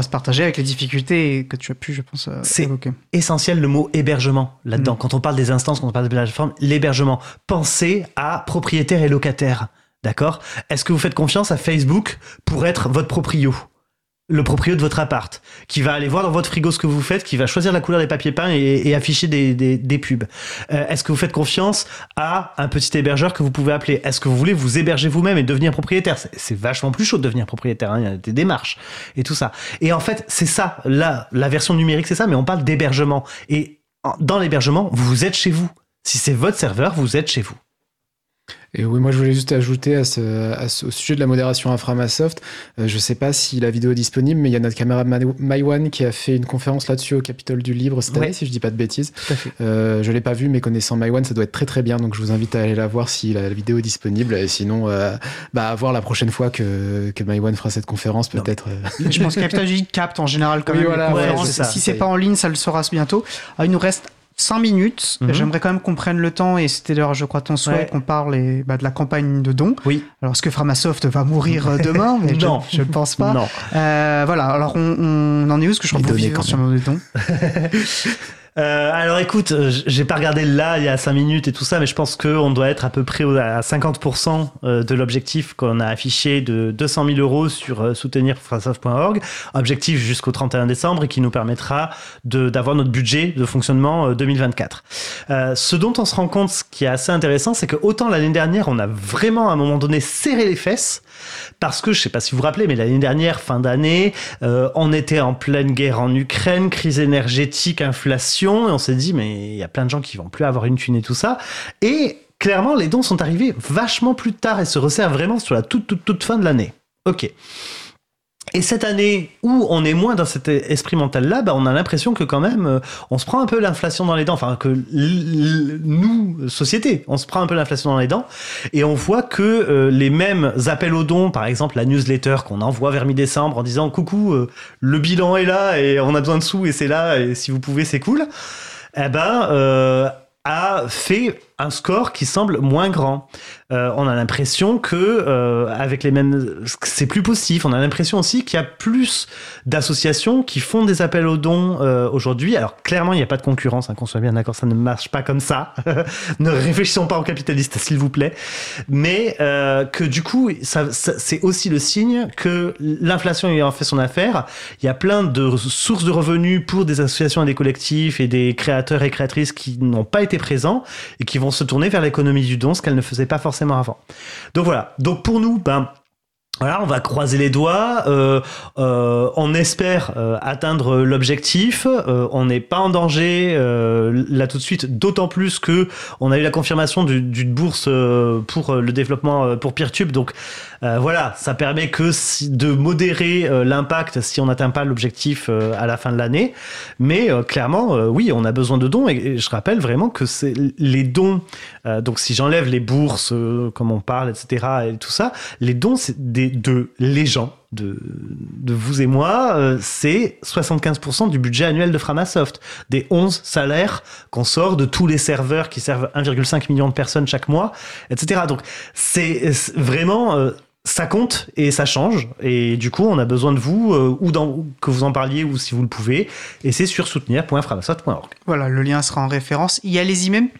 se partager avec les difficultés que tu as pu, je pense, euh, C'est essentiel le mot hébergement là-dedans. Mm. Quand on parle des instances, quand on parle de la plateforme, l'hébergement. Pensez à propriétaire et locataire. D'accord? Est-ce que vous faites confiance à Facebook pour être votre proprio? Le propriétaire de votre appart, qui va aller voir dans votre frigo ce que vous faites, qui va choisir la couleur des papiers peints et, afficher des, pubs. Euh, est-ce que vous faites confiance à un petit hébergeur que vous pouvez appeler? Est-ce que vous voulez vous héberger vous-même et devenir propriétaire? C'est vachement plus chaud de devenir propriétaire, hein. il y a des démarches et tout ça. Et en fait, c'est ça, là, la version numérique, c'est ça, mais on parle d'hébergement. Et dans l'hébergement, vous êtes chez vous. Si c'est votre serveur, vous êtes chez vous. Et oui, moi je voulais juste ajouter à ce, au sujet de la modération Inframasoft, euh, je ne sais pas si la vidéo est disponible, mais il y a notre caméra MyOne qui a fait une conférence là-dessus au Capitole du Livre cette année, si je dis pas de bêtises. Euh, je l'ai pas vu, mais connaissant MyOne, ça doit être très très bien, donc je vous invite à aller la voir si la, vidéo est disponible. Et sinon, euh, bah, à voir la prochaine fois que, que MyOne fera cette conférence, peut-être. Euh. Je pense que Capitole du capte en général quand même les conférences. si c'est pas en ligne, ça le sera bientôt. Ah, il nous reste 5 minutes. Mhm. J'aimerais quand même qu'on prenne le temps, et c'était d'ailleurs, je crois, ton souhait Ouais. qu'on parle et, bah, de la campagne de dons. Oui. Alors, est-ce que Framasoft va mourir euh, demain [LAUGHS] Mais Non. Je ne pense pas. Non. Euh, voilà, alors on, on en est où? Parce que je crois vit quand sur les dons. [LAUGHS] Euh, alors écoute, euh, j'ai pas regardé là il y a 5 minutes et tout ça, mais je pense qu'on doit être à peu près à 50% euh, de l'objectif qu'on a affiché de 200 000 euros sur euh, soutenir Framasoft.org, objectif jusqu'au 31 décembre et qui nous permettra d'avoir notre budget de fonctionnement euh, 2024. Euh, ce dont on se rend compte, ce qui est assez intéressant, c'est que autant l'année dernière, on a vraiment à un moment donné serré les fesses, parce que je sais pas si vous vous rappelez, mais l'année dernière, fin d'année, on était en pleine guerre en Ukraine, crise énergétique, inflation, et on s'est dit, mais il y a plein de gens qui vont plus avoir une thune et tout ça. Et clairement, les dons sont arrivés vachement plus tard et se resserrent vraiment sur la toute, toute, toute fin de l'année. Ok. Et cette année où on est moins dans cet esprit mental-là, bah, on a l'impression que quand même, euh, on se prend un peu l'inflation dans les dents. Enfin, que nous, société, on se prend un peu l'inflation dans les dents. Et on voit que euh, les mêmes appels aux dons, par exemple la newsletter qu'on envoie vers mi-décembre en disant coucou, euh, le bilan est là et on a besoin de sous et c'est là et si vous pouvez c'est cool, eh ben euh, a fait un score qui semble moins grand. Euh, on a l'impression que euh, avec les mêmes, c'est plus possible. On a l'impression aussi qu'il y a plus d'associations qui font des appels aux dons euh, aujourd'hui. Alors clairement, il n'y a pas de concurrence, hein, qu'on soit bien d'accord, ça ne marche pas comme ça. [LAUGHS] ne réfléchissons pas aux capitalistes, s'il vous plaît. Mais que du coup, c'est aussi le signe que l'inflation ayant fait son affaire, il y a plein de sources de revenus pour des associations et des collectifs et des créateurs et créatrices qui n'ont pas été présents et qui vont se tourner vers l'économie du don, ce qu'elles ne faisaient pas forcément avant. Donc voilà. Donc pour nous, ben voilà, on va croiser les doigts. euh, euh, on espère euh, atteindre l'objectif. on n'est pas en danger là tout de suite, d'autant plus que on a eu la confirmation du- d'une bourse pour le développement pour PeerTube. Donc voilà, ça permet que de modérer l'impact si on n'atteint pas l'objectif à la fin de l'année. Mais clairement, oui, on a besoin de dons. Et, et je rappelle vraiment que c'est les dons. donc si j'enlève les bourses, comme on parle, etc. et tout ça, les dons c'est des, de les gens. De, de vous et moi, euh, c'est 75% du budget annuel de Framasoft, des 11 salaires qu'on sort de tous les serveurs qui servent 1,5 million de personnes chaque mois, etc. Donc c'est vraiment euh, ça compte et ça change. Et du coup, on a besoin de vous, euh, ou dans, que vous en parliez, ou si vous le pouvez. Et c'est sur soutenir.framasoft.org. Voilà, le lien sera en référence. Y a les emails.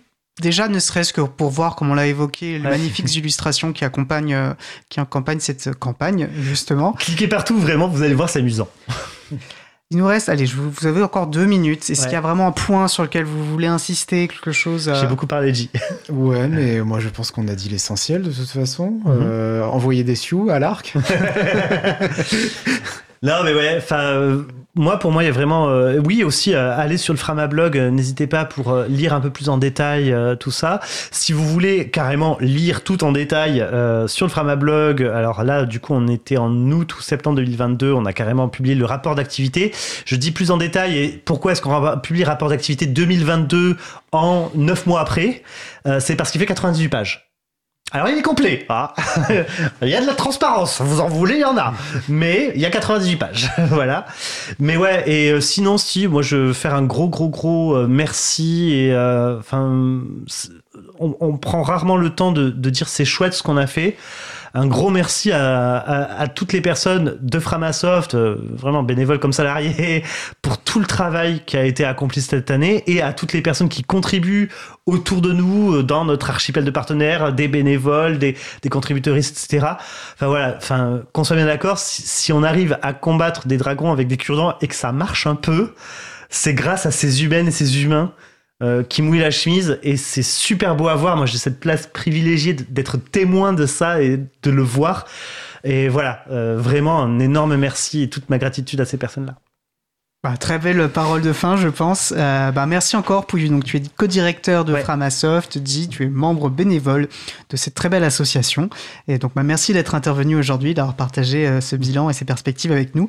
Déjà, ne serait-ce que pour voir, comme on l'a évoqué, les Ouais. magnifiques [LAUGHS] illustrations qui accompagnent, euh, qui accompagnent cette campagne, justement. Cliquez partout, vraiment, vous allez voir, c'est amusant. Il nous reste, allez, je vous, vous avez encore deux minutes. Est-ce Ouais. qu'il y a vraiment un point sur lequel vous voulez insister, quelque chose euh, J'ai beaucoup parlé, J. [LAUGHS] Ouais, mais moi je pense qu'on a dit l'essentiel de toute façon. Mhm. Euh, envoyer des sioux à l'arc. [LAUGHS] Non, mais ouais, enfin, euh, moi, pour moi, il y a vraiment, euh, oui, aussi, euh, aller sur le Frama blog, euh, n'hésitez pas pour euh, lire un peu plus en détail euh, tout ça. Si vous voulez carrément lire tout en détail euh, sur le Frama blog, alors là, du coup, on était en août ou septembre 2022, on a carrément publié le rapport d'activité. Je dis plus en détail et pourquoi est-ce qu'on va publier le rapport d'activité 2022 en 9 mois après C'est parce qu'il fait 98 pages. Alors il est complet, ah. [LAUGHS] il y a de la transparence, vous en voulez, il y en a, mais il y a 98 pages, [LAUGHS] voilà. Mais ouais, et euh, sinon si, moi je veux faire un gros gros gros euh, merci et euh, enfin, on, on prend rarement le temps de, de dire c'est chouette ce qu'on a fait. Un gros merci à, toutes les personnes de Framasoft, euh, vraiment bénévoles comme salariés, [LAUGHS] pour tout le travail qui a été accompli cette année et à toutes les personnes qui contribuent autour de nous, euh, dans notre archipel de partenaires, des bénévoles, des, des contributeuristes, etc. Enfin voilà, enfin, qu'on soit bien d'accord, si, si on arrive à combattre des dragons avec des cure-dents et que ça marche un peu, c'est grâce à ces humaines et ces humains euh, qui mouillent la chemise et c'est super beau à voir. Moi, j'ai cette place privilégiée d'être témoin de ça et de le voir. Et voilà, euh, vraiment un énorme merci et toute ma gratitude à ces personnes-là. Bah, très belle parole de fin, je pense. Euh, bah, merci encore, Pouillu. Donc, tu es co-directeur de Ouais. Framasoft, dit, tu es membre bénévole de cette très belle association. Et donc, bah, merci d'être intervenu aujourd'hui, d'avoir partagé euh, ce bilan et ces perspectives avec nous.